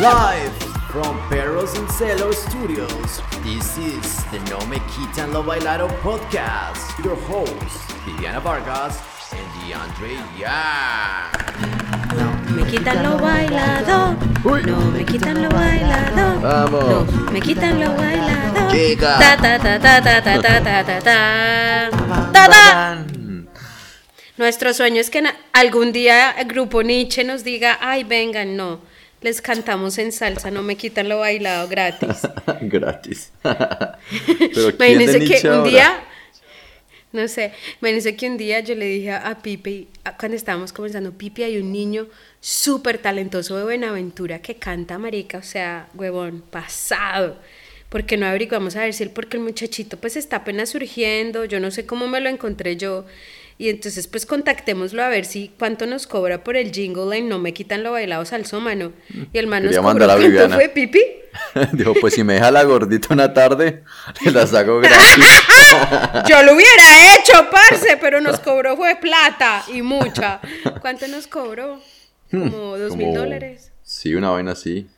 Live from Perros and Celos Studios. This is the No Me Quitan Lo Bailado podcast. Your hosts, Viviana Vargas and DeAndre Yang. Me quitan lo bailado. No me quitan lo bailado. Vamos. No me quitan lo bailado. Chica. Ta ta ta ta ta ta ta ta ta ta. Ta ta. Nuestro sueño es que algún día el grupo Nietzsche nos diga, ay, vengan, no, les cantamos en salsa, no me quitan lo bailado gratis. Gratis. Pero ¿quién de Imagínense Nietzsche que un ahora? día, no sé, imagínense que un día yo le dije a Pipe, cuando estábamos comenzando, Pipe, hay un niño súper talentoso de Buenaventura que canta marica, o sea, huevón, pasado. Porque no averiguamos a ver si él, porque el muchachito pues está apenas surgiendo, yo no sé cómo me lo encontré yo. Y entonces pues contactémoslo a ver si cuánto nos cobra por el jingle line, no me quitan lo bailado salsómano. Y el man nos cobró, a ¿cuánto fue, Pipi? Dijo, pues si me deja la gordita una tarde, le la saco gratis. Yo lo hubiera hecho, parce, pero nos cobró fue plata y mucha. ¿Cuánto nos cobró? Como dos mil Hmm, dólares. Sí, una vaina así.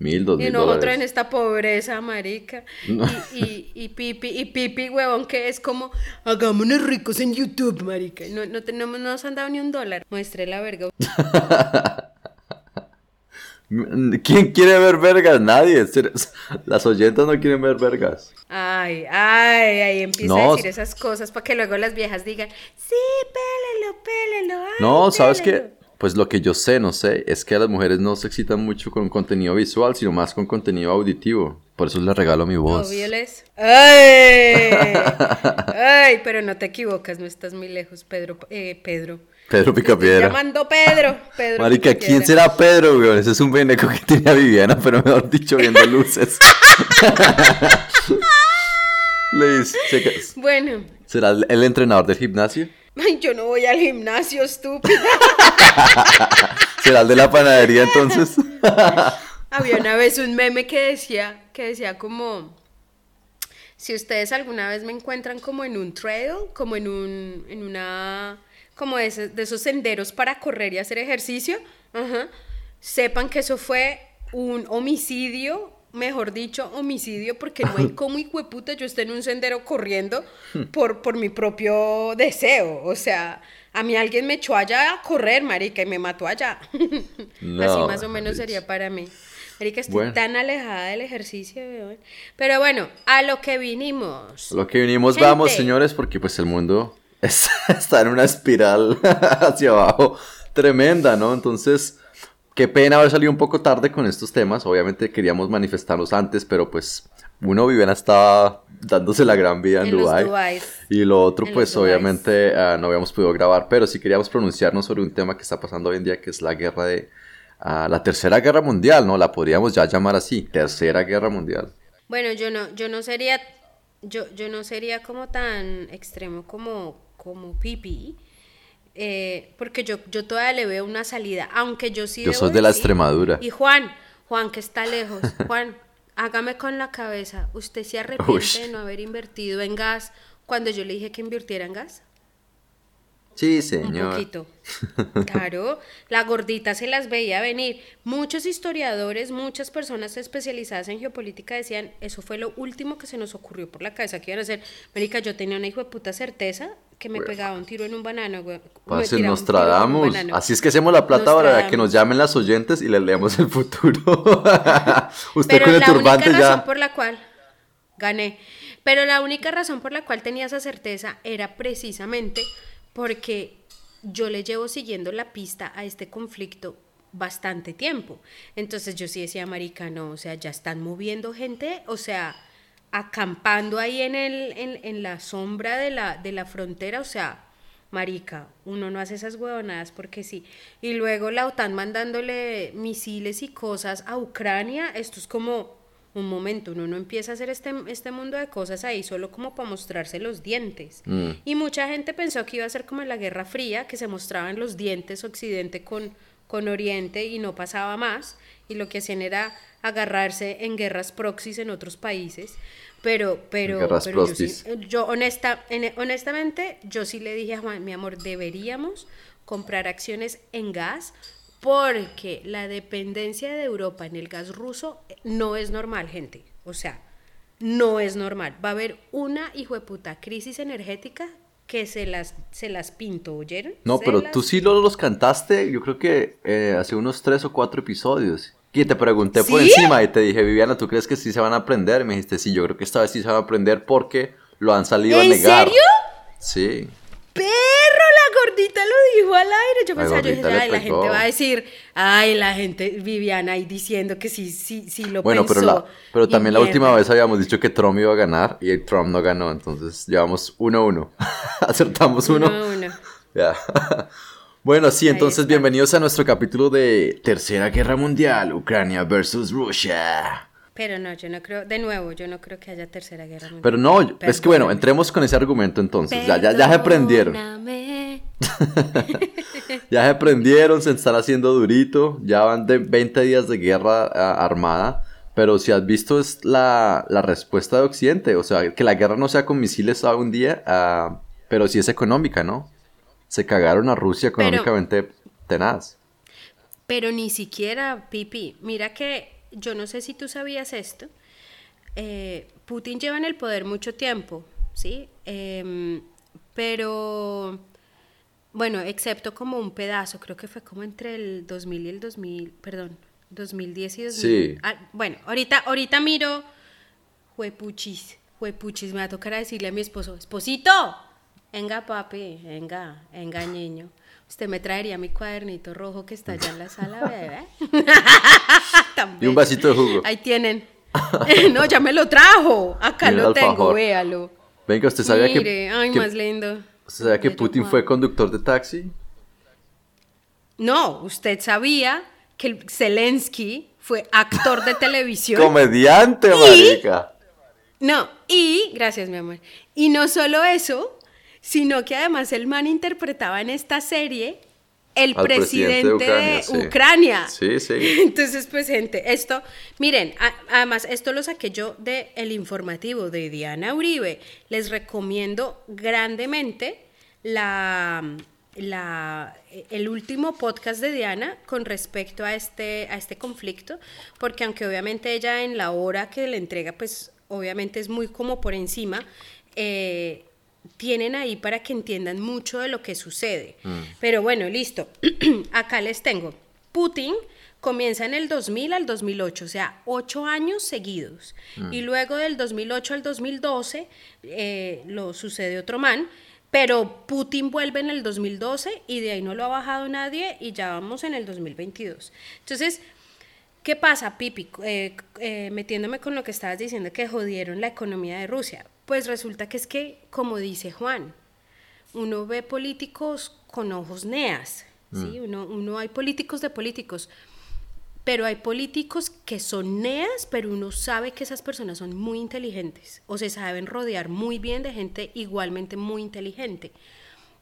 Mil, dos Y mil nosotros en esta pobreza, marica. No. Y, y, y Pipi, y Pipi, huevón, que es como, hagámonos ricos en YouTube, marica. No, no, tenemos, no nos han dado ni un dólar. Muestre la verga. ¿Quién quiere ver vergas? Nadie. Las oyentas no quieren ver vergas. Ay, ay, ahí empieza a decir esas cosas para que luego las viejas digan, sí, pélelo, pélelo. ay, No, ¿sabes pélelo". qué? Pues lo que yo sé, no sé, es que las mujeres no se excitan mucho con contenido visual, sino más con contenido auditivo. Por eso les regalo mi voz. Obvio les. ¡Ay! ¡Ay! Pero no te equivocas, no estás muy lejos, Pedro. Eh, Pedro. Pedro Picapiedra. llamando Pedro. Pedro Marica, Picapiedra. ¿quién será Pedro, weón? Ese es un veneco que tiene a Viviana, pero mejor dicho, viendo luces. Le dice, checa, Bueno. ¿será el entrenador del gimnasio? Ay, yo no voy al gimnasio, estúpida. ¿Será el de la panadería entonces? Había una vez un meme que decía, que decía como, si ustedes alguna vez me encuentran como en un trail, como en un, en una, como de esos, de esos senderos para correr y hacer ejercicio, sepan que eso fue un homicidio, mejor dicho, homicidio, porque no hay como puta yo esté en un sendero corriendo por, por mi propio deseo, o sea... A mí alguien me echó allá a correr, marica, y me mató allá. No, Así más o menos sería para mí. Marica, estoy Bueno. tan alejada del ejercicio, weón. Pero bueno, a lo que vinimos. Lo que vinimos, Gente. vamos, señores, porque pues el mundo es- está en una espiral hacia abajo tremenda, ¿no? Entonces, qué pena haber salido un poco tarde con estos temas. Obviamente queríamos manifestarlos antes, pero pues uno, Viviana estaba dándose la gran vida en, En. Dubáis. Y lo otro, En pues obviamente ah, no habíamos podido grabar, pero sí queríamos pronunciarnos sobre un tema que está pasando hoy en día, que es la guerra de... ah, la tercera guerra mundial, ¿no? La podríamos ya llamar así, tercera guerra mundial. Bueno, yo no, yo no sería, yo, yo no sería como tan extremo como, como Pipi. Eh, porque yo, yo todavía le veo una salida, aunque yo sí Yo soy de la decir- Extremadura. Y Juan, Juan que está lejos, Juan, hágame con la cabeza, ¿usted se arrepiente de no haber invertido en gas cuando yo le dije que invirtiera en gas? Sí, Un señor. poquito. Claro, la gordita se las veía venir. Muchos historiadores, muchas personas especializadas en geopolítica decían, eso fue lo último que se nos ocurrió por la cabeza que iban a hacer. Marica, yo tenía una hijo de puta certeza que me pegaba un tiro en un banano, güey. Un nos un tradamos. Así es que hacemos la plata para que nos llamen las oyentes y les leemos el futuro. Usted Pero con el la turbante única razón ya. por la cual gané. Pero la única razón por la cual tenía esa certeza era precisamente porque yo le llevo siguiendo la pista a este conflicto bastante tiempo. Entonces yo sí decía, marica, no, o sea, ya están moviendo gente, o sea, acampando ahí en, el, en, en la sombra de la, de la frontera, o sea, marica, uno no hace esas huevonadas porque sí. Y luego la OTAN mandándole misiles y cosas a Ucrania, esto es como un momento, uno no empieza a hacer este, este mundo de cosas ahí solo como para mostrarse los dientes. Y mucha gente pensó que iba a ser como en la Guerra Fría, que se mostraban los dientes Occidente con, con Oriente y no pasaba más, y lo que hacían era agarrarse en guerras proxies en otros países. Pero, pero, yo, sí- yo honesta, en- honestamente, yo sí le dije a Juan, mi amor, deberíamos comprar acciones en gas porque la dependencia de Europa en el gas ruso no es normal, gente. O sea, no es normal. Va a haber una hijo de puta crisis energética que se las, se las pinto, ¿oyeron? No, Se pero las tú sí lo- los cantaste, yo creo que eh, hace unos tres o cuatro episodios. Y te pregunté por encima y te dije, Viviana, ¿tú crees que sí se van a aprender? Y me dijiste, sí, yo creo que esta vez sí se van a aprender porque lo han salido a ¿En negar. serio? Sí. ¡Perro! Gordita lo dijo al aire. Yo pensaba, yo dije, ay, la gente va a decir, ay, la gente, Viviana ahí diciendo que sí, sí, sí lo Bueno, pensó. pero, la, pero también la última mierda. vez habíamos dicho que Trump iba a ganar y el Trump no ganó, entonces llevamos 1-1. Acertamos uno. Uno a uno. Ya. bueno, sí, entonces bienvenidos a nuestro capítulo de Tercera Guerra Mundial, Ucrania versus Rusia. Pero no, yo no creo, de nuevo, yo no creo que haya tercera guerra mundial. Pero no, es que bueno, entremos con ese argumento entonces. Ya, ya, ya se prendieron. Ya se prendieron, se están haciendo durito. Ya van de 20 días de guerra armada. Pero si has visto es la, la respuesta de Occidente. O sea, que la guerra no sea con misiles a un día, ah, pero sí es económica, ¿no? Se cagaron a Rusia Pero- económicamente tenaz. Pero ni siquiera, Pipi, mira que yo no sé si tú sabías esto. eh, Putin lleva en el poder mucho tiempo, ¿sí? Em, pero, bueno, excepto como un pedazo, creo que fue como entre el 2000 y el 2000, perdón, 2010 y 2000. Sí. Ah, bueno, ahorita, ahorita miro, juepuchis, juepuchis, me va a tocar a decirle a mi esposo, esposito, venga papi, venga, venga niño. Usted me traería mi cuadernito rojo que está allá en la sala, bebé. Y un vasito de jugo. Ahí tienen. no, ya me lo trajo. Acá Y lo tengo, alfajor. véalo. Venga, ¿usted sabía Mire, que, ay, que- más lindo. ¿usted sabía que Putin fue conductor de taxi? No, usted sabía que el Zelensky fue actor de televisión. Comediante, marica. No, y, gracias mi amor, y no solo eso, sino que además el man interpretaba en esta serie el Al presidente presidente, de Ucrania, Ucrania. sí. Sí, sí. Entonces, pues gente, esto, miren, a- además esto lo saqué yo de el informativo de Diana Uribe. Les recomiendo grandemente la, la, el último podcast de Diana con respecto a este, a este conflicto, porque aunque obviamente ella en la hora que le entrega, pues obviamente es muy como por encima, eh, tienen ahí para que entiendan mucho de lo que sucede. Pero bueno, listo. Acá les tengo. Putin comienza en el 2000 al 2008, o sea, ocho años seguidos. Y luego del 2008 al 2012 eh, lo sucede otro man. Pero Putin vuelve en el 2012 y de ahí no lo ha bajado nadie y ya vamos en el 2022. Entonces, ¿Qué pasa, Pipi? Eh, eh, metiéndome con lo que estabas diciendo que jodieron la economía de Rusia. Pues resulta que es que, como dice Juan, uno ve políticos con ojos neas, ¿sí? Uno, uno hay políticos de políticos, pero hay políticos que son neas, pero uno sabe que esas personas son muy inteligentes o se saben rodear muy bien de gente igualmente muy inteligente.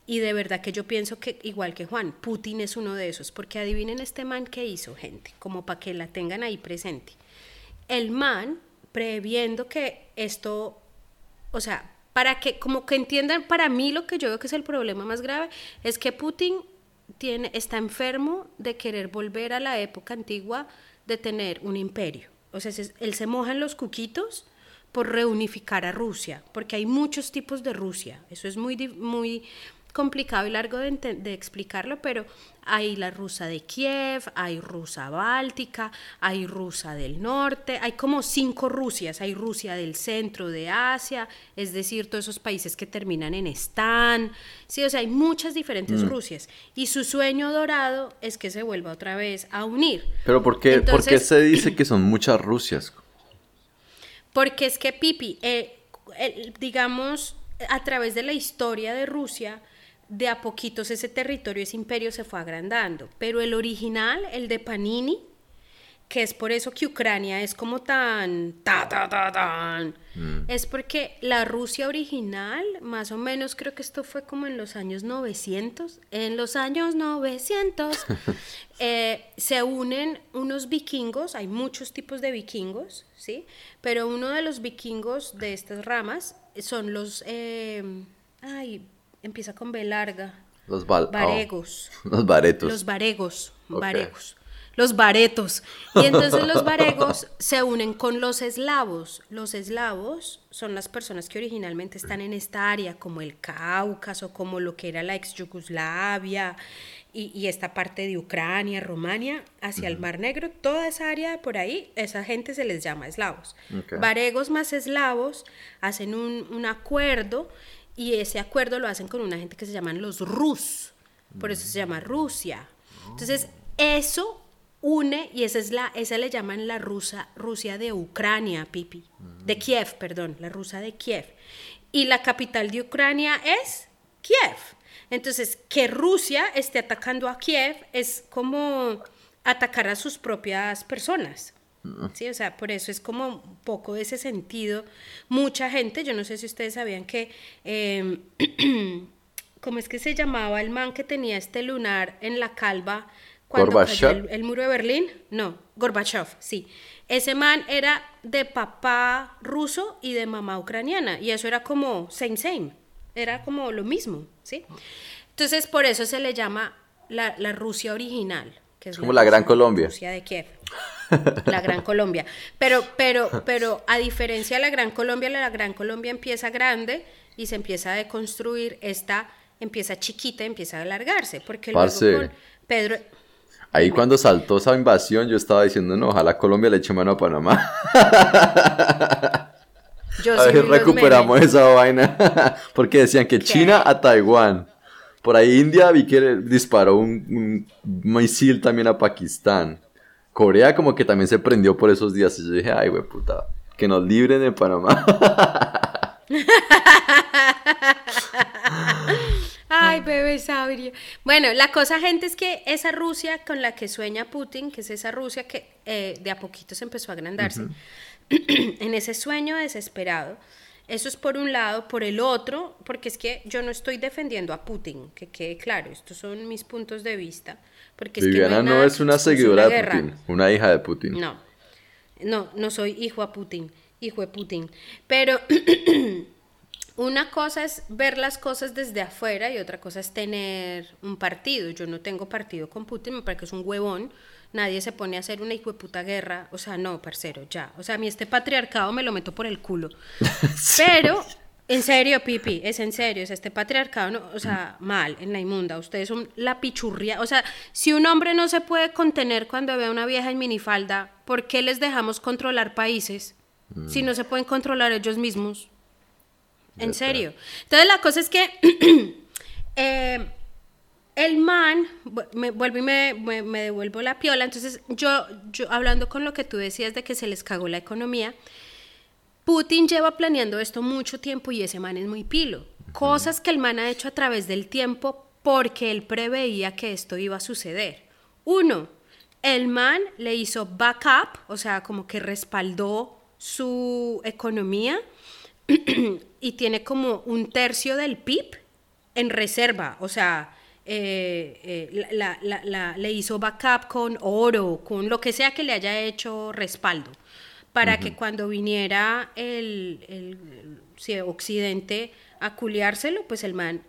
Y de verdad que yo pienso que, igual que Juan, Putin es uno de esos, porque adivinen este man que hizo, gente, como para que la tengan ahí presente. El man, previendo que esto, o sea, para que, como que entiendan, para mí lo que yo veo que es el problema más grave, es que Putin tiene, está enfermo de querer volver a la época antigua de tener un imperio. O sea, se- él se moja en los cuquitos por reunificar a Rusia, porque hay muchos tipos de Rusia. Eso es muy, muy complicado y largo de, explicarlo, pero hay la rusa de Kiev, hay rusa báltica, hay rusa del norte, hay como cinco Rusias, hay Rusia del centro de Asia, es decir, todos esos países que terminan en Stan, sí, o sea, hay muchas diferentes Rusias y su sueño dorado es que se vuelva otra vez a unir. Pero ¿por qué, ¿por qué Entonces- se dice que son muchas Rusias? Porque es que Pipi, eh, digamos, a través de la historia de Rusia, de a poquitos ese territorio, ese imperio se fue agrandando. Pero el original, el de Panini, que es por eso que Ucrania es como tan, ta, ta, ta, tan, es porque la Rusia original, más o menos creo que esto fue como en los años 900, en los años 900, eh, se unen unos vikingos, hay muchos tipos de vikingos, ¿sí? Pero uno de los vikingos de estas ramas son los, eh, ay, empieza con B larga. Los val- oh, Varegos. Los baretos. Los varegos, varegos. Los baretos. Y entonces los varegos se unen con los eslavos. Los eslavos son las personas que originalmente están en esta área, como el Cáucaso, como lo que era la ex Yugoslavia y, y esta parte de Ucrania, Rumania, hacia el Mar Negro. Toda esa área de por ahí, esa gente se les llama eslavos. Varegos más eslavos hacen un, un acuerdo y ese acuerdo lo hacen con una gente que se llaman los Rus. Por eso se llama Rusia. Entonces, eso une, y esa es la, esa le llaman la rusa, Rusia de Ucrania, Pipi. De Kiev, perdón, la rusa de Kiev. Y la capital de Ucrania es Kiev. Entonces, que Rusia esté atacando a Kiev es como atacar a sus propias personas. Sí, o sea, por eso es como un poco de ese sentido. Mucha gente, yo no sé si ustedes sabían que, eh, ¿cómo es que se llamaba el man que tenía este lunar en la calva cuando cayó Gorbachev. el, el muro de Berlín? No, Gorbachev, sí. Ese man era de papá ruso y de mamá ucraniana, y eso era como same same, era como lo mismo, ¿sí? Entonces, por eso se le llama la, la Rusia original. Que es como la Gran Rusia- Colombia. Rusia de Kiev. La Gran Colombia. Pero, pero, pero a diferencia de la Gran Colombia, la Gran Colombia empieza grande y se empieza a deconstruir. Esta empieza chiquita, empieza a alargarse. Porque Parce. luego con Pedro. Ahí cuando saltó esa invasión, yo estaba diciendo, no, ojalá Colombia le eche mano a Panamá. Yo A ver, recuperamos esa vaina. Porque decían que China a Taiwán. Por ahí India vi que disparó un, un misil también a Pakistán. Corea como que también se prendió por esos días. Y yo dije, ay, güey, puta, que nos libren de Panamá. Ay, bebé sabrio. Bueno, la cosa, gente, es que esa Rusia con la que sueña Putin, que es esa Rusia que eh, de a poquito se empezó a agrandarse, en ese sueño desesperado, eso es por un lado, por el otro, porque es que yo no estoy defendiendo a Putin, que quede claro, estos son mis puntos de vista. Porque es que Viviana no es una seguidora de. Putin, una hija de Putin. No, no, no soy hijo a Putin, hijo de Putin. Pero una cosa es ver las cosas desde afuera y otra cosa es tener un partido. Yo no tengo partido con Putin, me parece que es un huevón. Nadie se pone a hacer una hijo de puta guerra. O sea, no, parcero, ya. O sea, a mí este patriarcado me lo meto por el culo. Pero, en serio, Pipi, es en serio. Sea, este patriarcado, no, o sea, mal, en la inmunda. Ustedes son la pichurria. O sea, si un hombre no se puede contener cuando ve a una vieja en minifalda, ¿por qué les dejamos controlar países si no se pueden controlar ellos mismos? En serio. Entonces la cosa es que eh, el man, me vuelvo y me, me- me devuelvo la piola, entonces yo, yo hablando con lo que tú decías de que se les cagó la economía, Putin lleva planeando esto mucho tiempo y ese man es muy pilo. Cosas que el man ha hecho a través del tiempo porque él preveía que esto iba a suceder. Uno, el man le hizo backup, o sea, como que respaldó su economía y tiene como un tercio del PIB en reserva, o sea, eh, eh, le hizo backup con oro, con lo que sea que le haya hecho respaldo, para que cuando viniera el, el- Occidente a culiárselo, pues el man,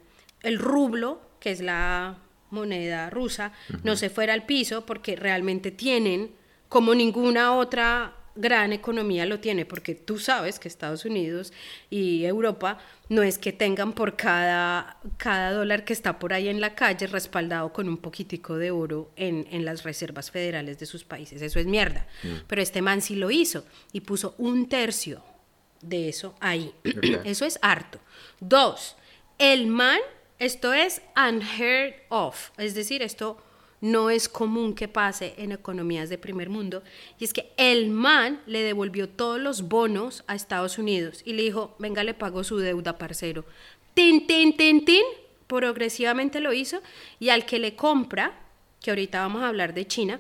el rublo, que es la moneda rusa, no se fuera al piso porque realmente tienen, como ninguna otra gran economía lo tiene, porque tú sabes que Estados Unidos y Europa no es que tengan por cada, cada dólar que está por ahí en la calle respaldado con un poquitico de oro en, en las reservas federales de sus países. Eso es mierda. Pero este man sí lo hizo y puso un tercio de eso ahí. Eso es harto. Dos, el man, esto es unheard of, es decir, esto no es común que pase en economías de primer mundo, y es que el man le devolvió todos los bonos a Estados Unidos y le dijo, venga, le pago su deuda, parcero. Tin, tin, tin, tin, progresivamente lo hizo, y al que le compra, que ahorita vamos a hablar de China,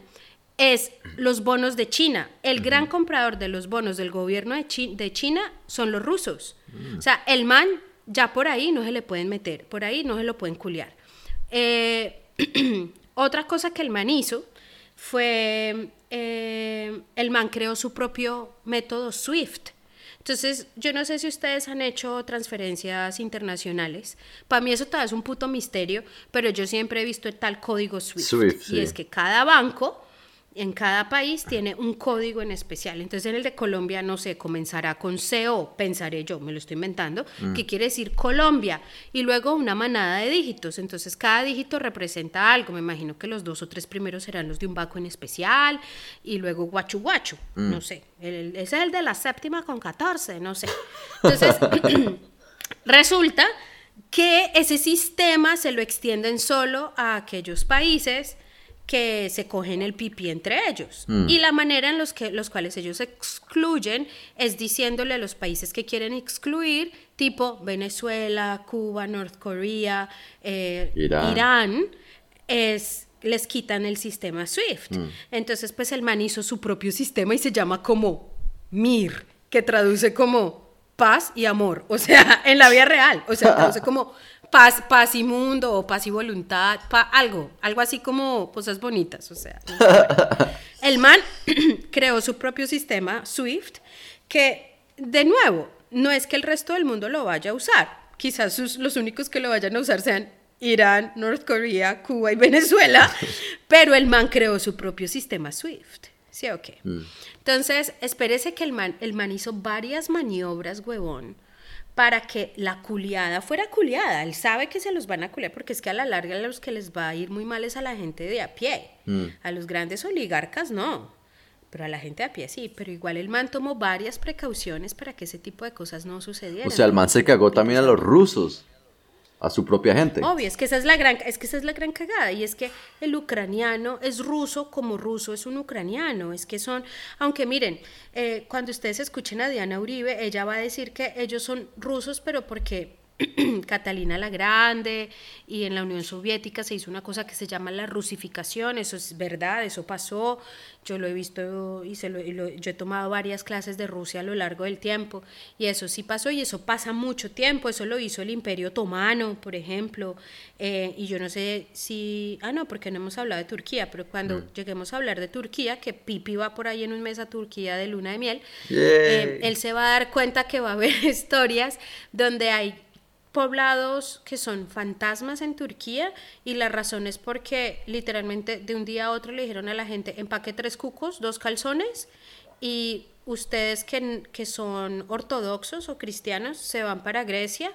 es los bonos de China. El gran comprador de los bonos del gobierno de, Chi- de China son los rusos. O sea, el man ya por ahí no se le pueden meter, por ahí no se lo pueden culiar. Eh, otra cosa que el man hizo fue, eh, el man creó su propio método SWIFT. Entonces, yo no sé si ustedes han hecho transferencias internacionales. Para mí eso todavía es un puto misterio, pero yo siempre he visto el tal código SWIFT. Swift, y sí. es que cada banco en cada país tiene un código en especial. Entonces, en el de Colombia, no sé, comenzará con CO, pensaré yo, me lo estoy inventando, que quiere decir Colombia, y luego una manada de dígitos. Entonces, cada dígito representa algo. Me imagino que los dos o tres primeros serán los de un banco en especial, y luego guachu guachu, no sé. El- ese es el de la séptima con 14, no sé. Entonces, resulta que ese sistema se lo extienden solo a aquellos países que se cogen el pipí entre ellos. Y la manera en los, que, los cuales ellos excluyen es diciéndole a los países que quieren excluir, tipo Venezuela, Cuba, North Korea, eh, Irán. Irán, es, les quitan el sistema SWIFT. Entonces, pues el man hizo su propio sistema y se llama como MIR, que traduce como paz y amor, o sea, en la vida real, o sea, traduce como paz, paz y mundo o paz y voluntad, pa- algo, algo así como cosas bonitas, o sea. no sé, bueno. El man creó su propio sistema SWIFT que, de nuevo, no es que el resto del mundo lo vaya a usar, quizás sus- los únicos que lo vayan a usar sean Irán, North Korea, Cuba y Venezuela, pero el man creó su propio sistema SWIFT. ¿Sí o qué? Entonces, espérese que el man, el man hizo varias maniobras, huevón, para que la culiada fuera culiada. Él sabe que se los van a culiar porque es que a la larga a los que les va a ir muy mal es a la gente de a pie. A los grandes oligarcas no. Pero a la gente de a pie sí, pero igual el man tomó varias precauciones para que ese tipo de cosas no sucedieran. O sea, el man se cagó también a los rusos, a su propia gente. Obvio, es que esa es la gran, es que esa es la gran cagada y es que el ucraniano es ruso como ruso es un ucraniano, es que son, aunque miren, eh, cuando ustedes escuchen a Diana Uribe, ella va a decir que ellos son rusos, pero porque Catalina la Grande y en la Unión Soviética se hizo una cosa que se llama la rusificación, eso es verdad, eso pasó, yo lo he visto y, se lo, y lo- yo he tomado varias clases de Rusia a lo largo del tiempo y eso sí pasó y eso pasa mucho tiempo, eso lo hizo el Imperio Otomano, por ejemplo, eh, y yo no sé si, ah no, porque no hemos hablado de Turquía, pero cuando lleguemos a hablar de Turquía, que Pipi va por ahí en un mes a Turquía de luna de miel, eh, él se va a dar cuenta que va a haber historias donde hay poblados que son fantasmas en Turquía y la razón es porque literalmente de un día a otro le dijeron a la gente empaque tres cucos, dos calzones y ustedes que, que son ortodoxos o cristianos se van para Grecia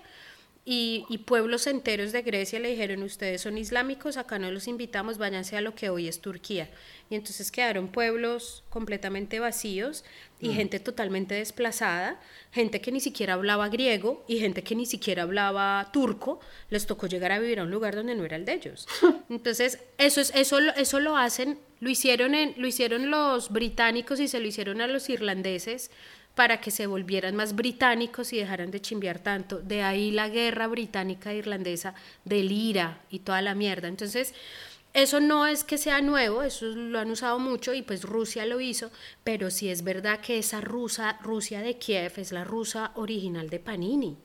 y, y pueblos enteros de Grecia le dijeron, ustedes son islámicos, acá no los invitamos, váyanse a lo que hoy es Turquía. Y entonces quedaron pueblos completamente vacíos y gente totalmente desplazada, gente que ni siquiera hablaba griego y gente que ni siquiera hablaba turco, les tocó llegar a vivir a un lugar donde no era el de ellos. Entonces, eso, es, eso, lo- eso lo hacen, lo hicieron, en, lo hicieron los británicos y se lo hicieron a los irlandeses para que se volvieran más británicos y dejaran de chimbear tanto. De ahí la guerra británica e irlandesa del IRA y toda la mierda. Entonces, eso no es que sea nuevo, eso lo han usado mucho y pues Rusia lo hizo, pero sí es verdad que esa rusa, Rusia de Kiev es la rusa original de Panini.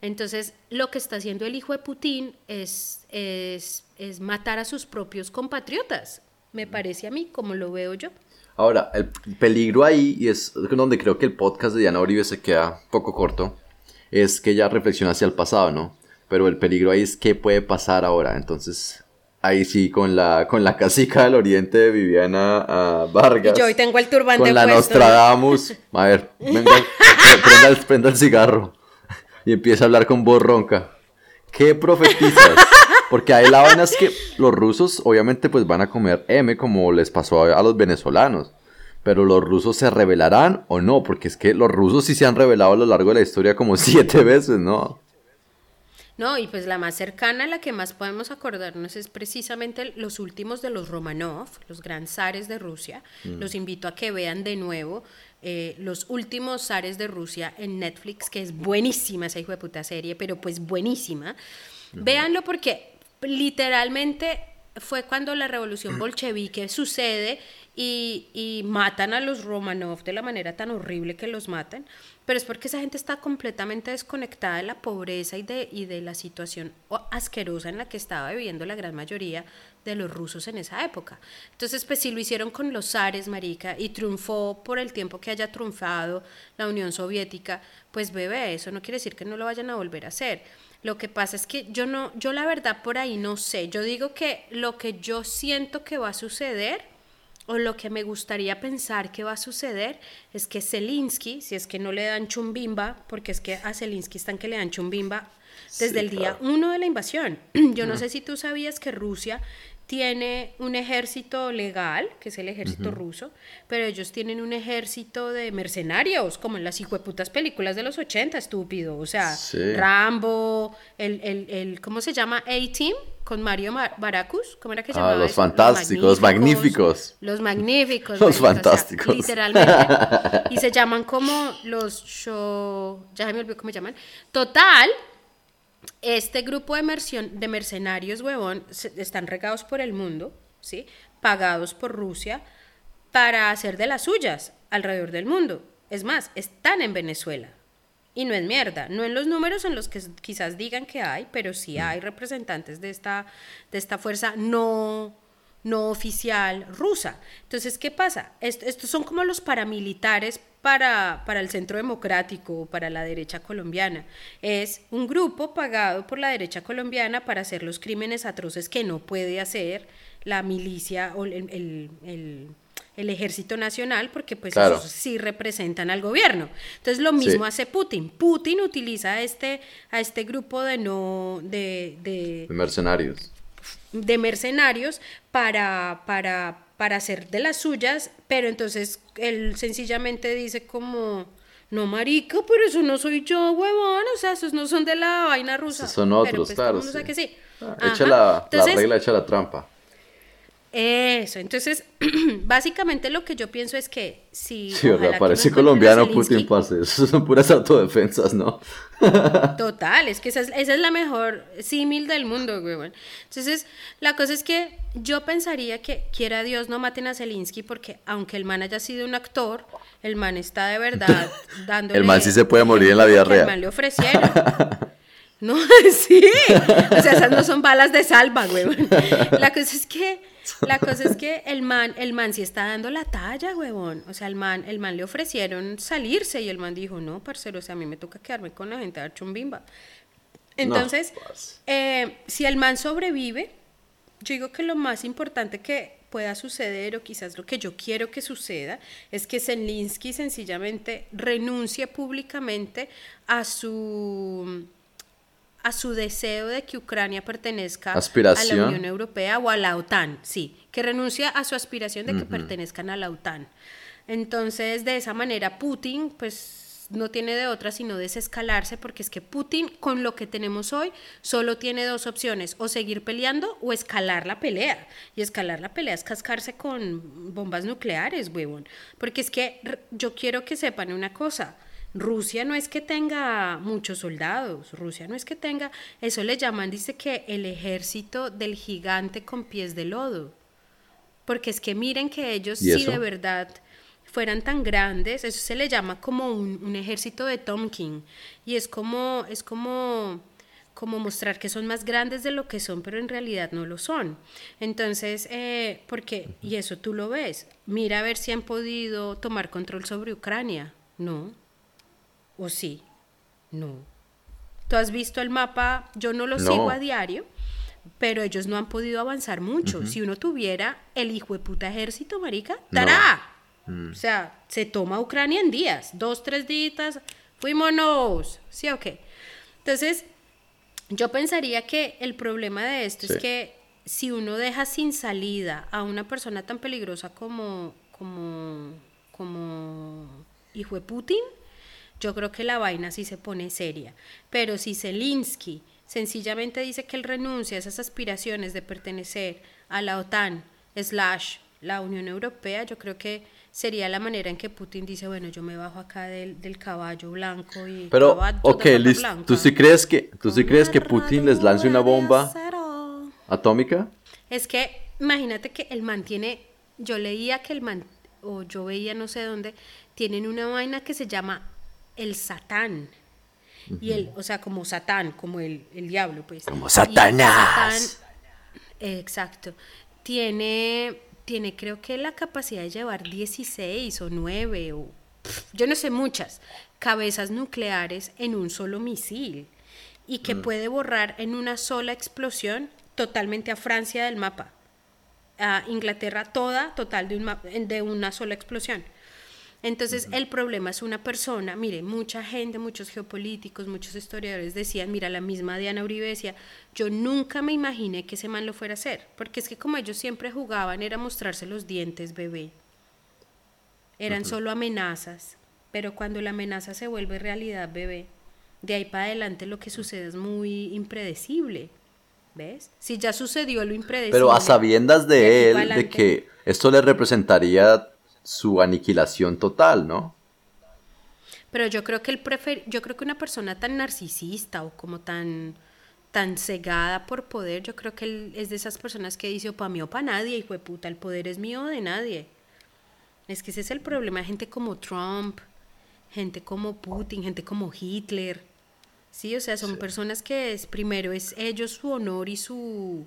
Entonces, lo que está haciendo el hijo de Putin es, es, es matar a sus propios compatriotas, me parece a mí, como lo veo yo. Ahora, el peligro ahí, y es donde creo que el podcast de Diana Uribe se queda poco corto, es que ella reflexiona hacia el pasado, ¿no? Pero el peligro ahí es qué puede pasar ahora. Entonces, ahí sí, con la, con la casica del oriente de Viviana ah, Vargas. Y yo hoy tengo el turbante Con la puesto. Nostradamus. A ver, venga, prenda, el- prenda el cigarro. Y empieza a hablar con voz ronca. ¿Qué profetizas? Porque ahí la vaina es que los rusos obviamente pues van a comer M como les pasó a, a los venezolanos. Pero los rusos se rebelarán o no, porque es que los rusos sí se han rebelado a lo largo de la historia como siete veces, ¿no? No, y pues la más cercana, la que más podemos acordarnos es precisamente los últimos de los Romanov, los gran zares de Rusia. Los invito a que vean de nuevo eh, los últimos zares de Rusia en Netflix, que es buenísima esa hijo de puta serie, pero pues buenísima. Véanlo porque literalmente fue cuando la revolución bolchevique sucede y, matan a los Romanov de la manera tan horrible que los matan, pero es porque esa gente está completamente desconectada de la pobreza y de, la situación asquerosa en la que estaba viviendo la gran mayoría de los rusos en esa época. Entonces, pues si lo hicieron con los zares, marica, y triunfó por el tiempo que haya triunfado la Unión Soviética, pues bebé, eso no quiere decir que no lo vayan a volver a hacer. Lo que pasa es que yo no, yo la verdad por ahí no sé. Yo digo que lo que yo siento que va a suceder o lo que me gustaría pensar que va a suceder es que Zelinsky, si es que no le dan chumbimba, porque es que a Zelinsky están que le dan chumbimba desde el día uno de la invasión. Yo no sé si tú sabías que Rusia tiene un ejército legal, que es el ejército ruso, pero ellos tienen un ejército de mercenarios, como en las hijueputas películas de los 80, estúpido. O sea, Rambo, el, el, el, ¿cómo se llama? A-Team, con Mario Baracus, ¿cómo era que se ah, llamaba? Los fantásticos, los magníficos. Los magníficos. Los fantásticos. literalmente. y se llaman como los show, ya se me olvidó cómo se llaman. Total, este grupo de, de mercenarios, huevón, están regados por el mundo, ¿sí? Pagados por Rusia para hacer de las suyas alrededor del mundo. Es más, están en Venezuela. Y no es mierda, no en los números en los que quizás digan que hay, pero sí hay representantes de esta, de esta fuerza no, no oficial rusa. Entonces, ¿qué pasa? estos son como los paramilitares para, para el centro democrático, para la derecha colombiana. Es un grupo pagado por la derecha colombiana para hacer los crímenes atroces que no puede hacer la milicia o el, el, ejército nacional, porque pues esos sí representan al gobierno. Entonces lo mismo hace Putin. Putin utiliza a este, a este grupo de no de, de mercenarios de mercenarios para, para, para hacer de las suyas, pero entonces él sencillamente dice como, no marica, pero eso no soy yo, huevón, o sea, esos no son de la vaina rusa. son otros, pues, claro. Que sí. Ah, echa la, la regla, echa la trampa. Eso, entonces, básicamente lo que yo pienso es que si... Sí, ¿verdad? Parece colombiano Putin, parce, eso son puras autodefensas, ¿no? Total, es que esa es, la mejor símil del mundo, güey. Entonces, la cosa es que yo pensaría que, quiera Dios, no maten a Zelinsky, porque aunque el man haya sido un actor, el man está de verdad dando el man sí se puede morir en la vida real. El man le ofrecieron. No, sí. O sea, esas no son balas de salva, güey. La cosa es que, la cosa es que el man, el man sí está dando la talla, huevón. O sea, el man, el man le ofrecieron salirse y el man dijo, no, parcero, o sea, a mí me toca quedarme con la gente a dar chumbimba. Entonces, pues. eh, si el man sobrevive, yo digo que lo más importante que pueda suceder, o quizás lo que yo quiero que suceda, es que Zelensky sencillamente renuncie públicamente a su a su deseo de que Ucrania pertenezca a la Unión Europea o a la OTAN, sí, que renuncia a su aspiración de que pertenezcan a la OTAN. Entonces, de esa manera, Putin, pues no tiene de otra sino desescalarse, porque es que Putin, con lo que tenemos hoy, solo tiene dos opciones, o seguir peleando o escalar la pelea. Y escalar la pelea es cascarse con bombas nucleares, huevón. Porque es que yo quiero que sepan una cosa, Rusia no es que tenga muchos soldados, Rusia no es que tenga, eso le llaman, dice que el ejército del gigante con pies de lodo. Porque es que miren que ellos si de verdad fueran tan grandes, eso se le llama como un, ejército de Tomkin y es como es como como mostrar que son más grandes de lo que son, pero en realidad no lo son. Entonces, eh, porque, y eso tú lo ves, mira a ver si han podido tomar control sobre Ucrania. No, ¿O sí? No. ¿Tú has visto el mapa? Yo no lo sigo a diario, pero ellos no han podido avanzar mucho. Si uno tuviera el hijo de puta ejército, marica, ¡tará! Mm. O sea, se toma Ucrania en días, dos, tres días, fuímonos. ¿Sí o qué? Entonces, yo pensaría que el problema de esto es que si uno deja sin salida a una persona tan peligrosa como, como, como hijo de Putin, yo creo que la vaina sí se pone seria. Pero si Zelensky sencillamente dice que él renuncia a esas aspiraciones de pertenecer a la OTAN, slash, la Unión Europea, yo creo que sería la manera en que Putin dice, bueno, yo me bajo acá del, del caballo blanco y... Pero, ok, listo. ¿Tú sí crees que, tú sí crees que Putin les lance una bomba atómica. Es que imagínate que el man tiene, yo leía que el man, o yo veía no sé dónde, tienen una vaina que se llama el Satán. Y el, o sea, como Satán, como el, el diablo, pues. Como Satanás. Satán, exacto. Tiene, tiene creo que la capacidad de llevar 16 o 9 o yo no sé muchas cabezas nucleares en un solo misil y que puede borrar en una sola explosión totalmente a Francia del mapa. A Inglaterra toda, total, de, un de una sola explosión. Entonces, el problema es una persona, mire, mucha gente, muchos geopolíticos, muchos historiadores decían, mira, la misma Diana Uribe decía, yo nunca me imaginé que ese man lo fuera a hacer, porque es que como ellos siempre jugaban era mostrarse los dientes, bebé. Eran solo amenazas, pero cuando la amenaza se vuelve realidad, bebé, de ahí para adelante lo que sucede es muy impredecible. ¿Ves? Si ya sucedió lo impredecible. Pero a sabiendas de de él, de que esto le representaría su aniquilación total, ¿no? Pero yo creo que el prefer yo creo que una persona tan narcisista o como tan tan cegada por poder, yo creo que él es de esas personas que dice o para mí o para nadie, hijo de puta, el poder es mío o de nadie. Es que ese es el problema, gente como Trump, gente como Putin, gente como Hitler. Sí, o sea, son personas que es primero es ellos su honor y su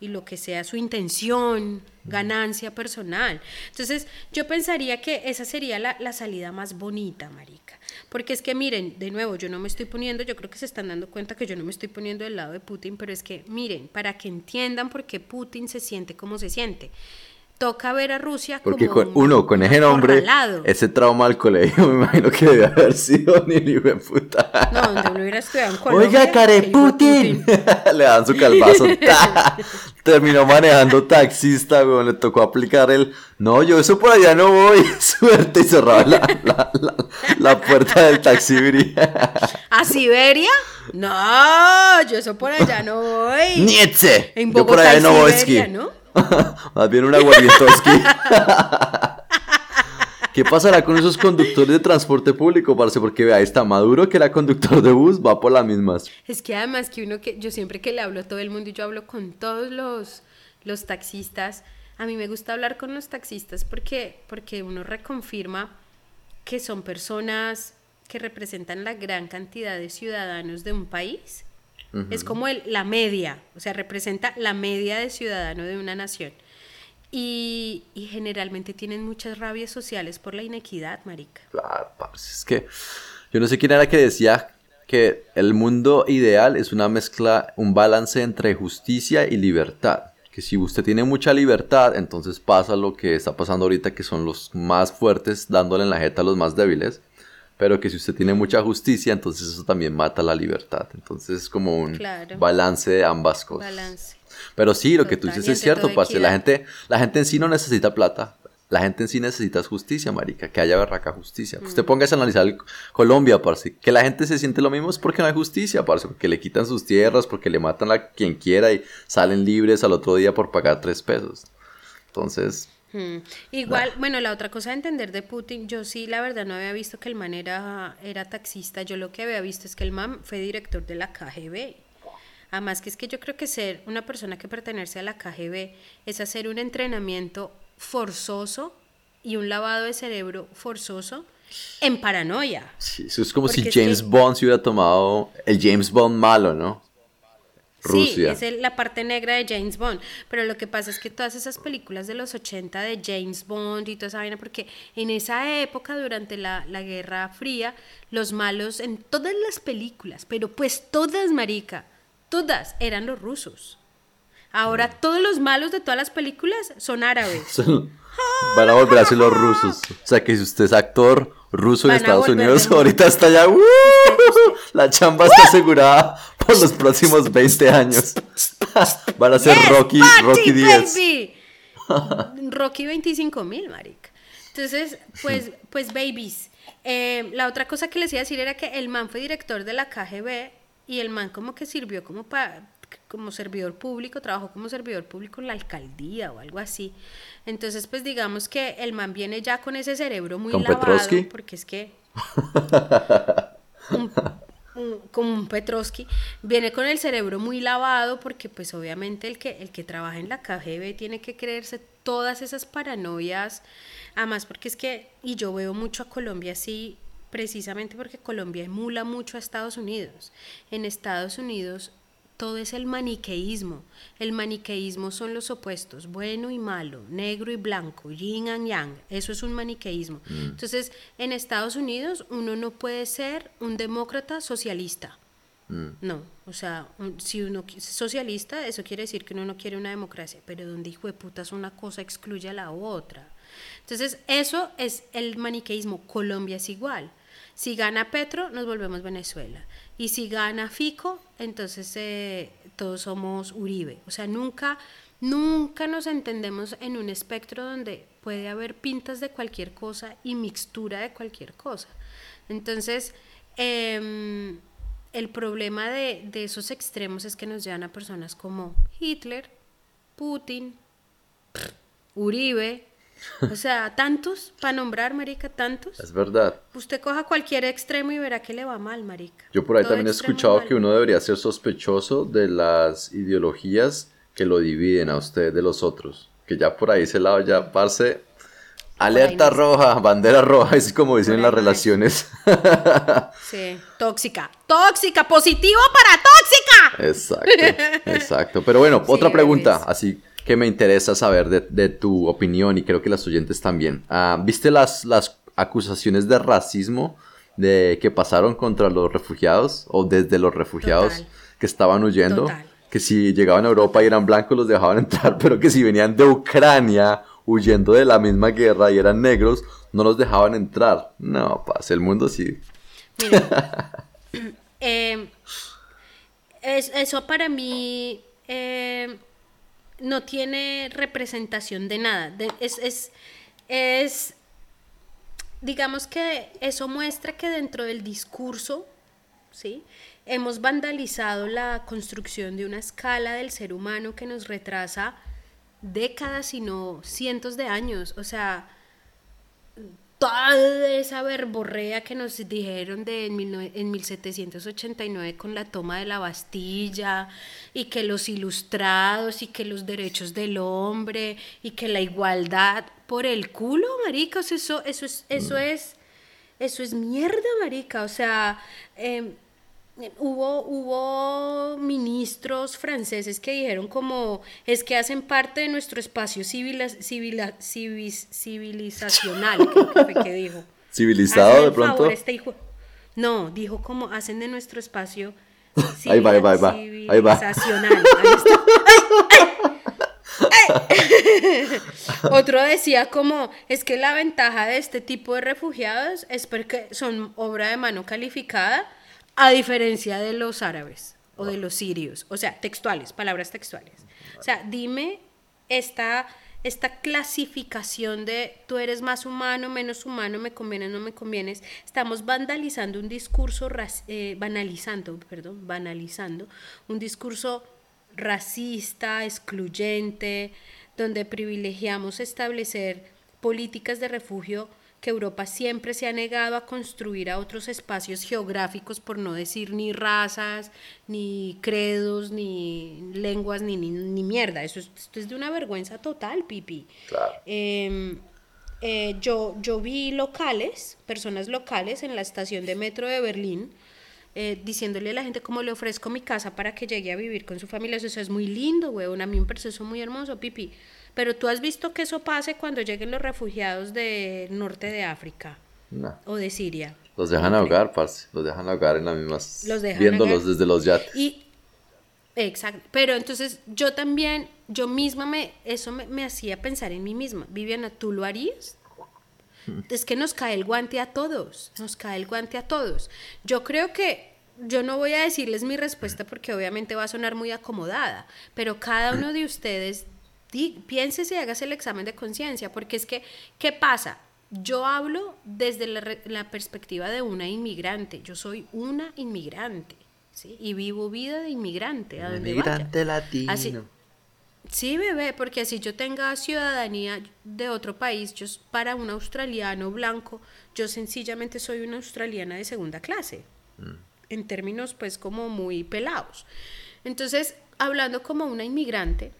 y lo que sea su intención, ganancia personal. Entonces, yo pensaría que esa sería la, la salida más bonita, marica. Porque es que miren, de nuevo, yo no me estoy poniendo, yo creo que se están dando cuenta que yo no me estoy poniendo del lado de Putin, pero es que miren, para que entiendan por qué Putin se siente como se siente. Toca ver a Rusia Porque como con, un uno, con ese nombre, ese trauma al colegio, me imagino que debe haber sido ni de puta. No, donde uno hubiera estudiado en Colombia. Oiga, care el hijo de Putin. Le dan su calvazo. Terminó manejando taxista, weón. Le tocó aplicar el. No, yo eso por allá no voy. Suerte. Y cerraba la, la, la, la puerta del taxi. ¿A Siberia? No, yo eso por allá no voy. Nietzsche. En Yo por allá no voy. ¿no? Más bien una Guarietowski. ¿Qué pasará con esos conductores de transporte público, parce? Porque vea, está Maduro que era conductor de bus, va por las mismas. Es que además que uno que yo siempre que le hablo a todo el mundo y yo hablo con todos los, los taxistas, a mí me gusta hablar con los taxistas porque, porque uno reconfirma que son personas que representan la gran cantidad de ciudadanos de un país. Es como el, la media, o sea, representa la media de ciudadano de una nación. Y, y generalmente tienen muchas rabias sociales por la inequidad, marica. Claro, es que yo no sé quién era que decía que el mundo ideal es una mezcla, un balance entre justicia y libertad. Que si usted tiene mucha libertad, entonces pasa lo que está pasando ahorita, que son los más fuertes dándole en la jeta a los más débiles. Pero que si usted tiene mucha justicia, entonces eso también mata la libertad. Entonces es como un Claro. balance de ambas cosas. Balance. Pero sí, lo que tú dices es cierto, parce. La gente, la gente en sí no necesita plata. La gente en sí necesita justicia, marica. Que haya berraca justicia. Mm. Usted póngase a analizar el- Colombia, parce. Que la gente se siente lo mismo es porque no hay justicia, parce. Porque le quitan sus tierras, porque le matan a quien quiera y salen libres al otro día por pagar tres pesos. Entonces, Hmm. Igual, bueno, la otra cosa de entender de Putin, yo sí, la verdad, no había visto que el man era, era taxista. Yo lo que había visto es que el man fue director de la KGB. Además, que es que yo creo que ser una persona que pertenece a la KGB es hacer un entrenamiento forzoso y un lavado de cerebro forzoso en paranoia. sí, eso es como Porque si es James que- Bond se hubiera tomado el James Bond malo, ¿no? Sí, Rusia. es el- la parte negra de James Bond. Pero lo que pasa es que todas esas películas de los 80 de James Bond y toda esa vaina, porque en esa época, durante la, la Guerra Fría, los malos en todas las películas, pero pues todas, marica, todas eran los rusos. Ahora todos los malos de todas las películas son árabes. Van a volver a ser los rusos. O sea que si usted es actor ruso en Estados Unidos, ahorita está ya. ¡uh! La chamba está asegurada por los próximos 20 años. Van a ser Yes, Rocky, party, Rocky 10. baby. Rocky 25 mil, marica. Entonces, pues, pues babies. Eh, la otra cosa que les iba a decir era que el man fue director de la KGB y el man como que sirvió como pa- como servidor público, trabajó como servidor público en la alcaldía o algo así. Entonces, pues digamos que el man viene ya con ese cerebro muy ¿Con lavado, Petrovsky? porque es que un- como un Petrovsky, viene con el cerebro muy lavado porque pues obviamente el que, el que trabaja en la KGB tiene que creerse todas esas paranoias, además porque es que, y yo veo mucho a Colombia así, precisamente porque Colombia emula mucho a Estados Unidos. En Estados Unidos todo es el maniqueísmo. El maniqueísmo son los opuestos, bueno y malo, negro y blanco, yin and yang. Eso es un maniqueísmo. Entonces, en Estados Unidos uno no puede ser un demócrata socialista. No, o sea, un- si uno es socialista, eso quiere decir que uno no quiere una democracia, pero donde hijo de putas una cosa excluye a la otra. Entonces, eso es el maniqueísmo. Colombia es igual. Si gana Petro, nos volvemos Venezuela. Y si gana Fico, entonces eh, todos somos Uribe. O sea, nunca, nunca nos entendemos en un espectro donde puede haber pintas de cualquier cosa y mixtura de cualquier cosa. Entonces, em, el problema de, de esos extremos es que nos llevan a personas como Hitler, Putin, Uribe, o sea, tantos, para nombrar, marica, tantos. Es verdad. Usted coja cualquier extremo y verá que le va mal, marica. Yo por ahí Todo también he escuchado mal. que uno debería ser sospechoso de las ideologías que lo dividen a usted de los otros. Que ya por ahí ese lado ya, parce, alerta no es. roja, bandera roja, es como dicen en las no relaciones. Sí, tóxica, tóxica, positivo para tóxica. Exacto, exacto. Pero bueno, Sí, otra pregunta, así que me interesa saber de, de tu opinión y creo que las oyentes también. Ah, ¿Viste las, las acusaciones de racismo de que pasaron contra los refugiados o desde los refugiados Total. que estaban huyendo? Total. Que si llegaban a Europa y eran blancos los dejaban entrar, pero que si venían de Ucrania huyendo de la misma guerra y eran negros, no los dejaban entrar. No, pasa, el mundo sí. Eh, es- eso para mí eh, no tiene representación de nada. Es, es, es, digamos que eso muestra que dentro del discurso, ¿sí? Hemos vandalizado la construcción de una escala del ser humano que nos retrasa décadas, sino cientos de años. O sea, toda esa verborrea que nos dijeron de en, 19 en 1789 con la toma de la Bastilla y que los ilustrados y que los derechos del hombre y que la igualdad por el culo, maricos, eso eso es eso es eso es mierda, marica, o sea, em, Hubo, hubo ministros franceses que dijeron como es que hacen parte de nuestro espacio civila- civila- civis- civilizacional, creo que fue que dijo. Civilizado de pronto. favor, este hijo- No, dijo como hacen de nuestro espacio va, ahí va, ahí va, ahí va. civilizacional. Ahí. ¡Ay! Otro decía como, es que la ventaja de este tipo de refugiados es porque son obra de mano calificada, a diferencia de los árabes o de los sirios. O sea, textuales, palabras textuales. O sea, dime esta, esta clasificación de tú eres más humano, menos humano, me convienes, no me convienes. Estamos vandalizando un discurso, eh, banalizando, perdón, banalizando un discurso racista, excluyente, donde privilegiamos establecer políticas de refugio que Europa siempre se ha negado a construir a otros espacios geográficos, por no decir ni razas, ni credos, ni lenguas, ni, ni, ni mierda. Eso es, esto es de una vergüenza total, Pipi. Claro. Eh, eh, yo, yo vi locales, personas locales en la estación de metro de Berlín, eh, diciéndole a la gente cómo le ofrezco mi casa para que llegue a vivir con su familia. Eso es muy lindo, weón. A mí me parece eso muy hermoso, Pipi. Pero tú has visto que eso pase cuando lleguen los refugiados del norte de África No. o de Siria. Los dejan ahogar, parce. Los dejan ahogar en las mismas. Los dejan viéndolos ahogar. desde los yates. Y, exacto, pero entonces yo también, yo misma me, eso me, me hacía pensar en mí misma. Viviana, ¿tú lo harías? Es que nos cae el guante a todos, nos cae el guante a todos. Yo creo que, yo no voy a decirles mi respuesta porque obviamente va a sonar muy acomodada, pero cada uno de ustedes di- piénsese y hágase el examen de conciencia, porque es que, ¿qué pasa? Yo hablo desde la, la perspectiva de una inmigrante, yo soy una inmigrante, ¿sí? Y vivo vida de inmigrante, a donde vaya. Migrante latino. Así- Sí, bebé, porque así yo tenga ciudadanía de otro país, yo para un australiano blanco, yo sencillamente soy una australiana de segunda clase. en términos pues como muy pelados. Entonces, hablando como una inmigrante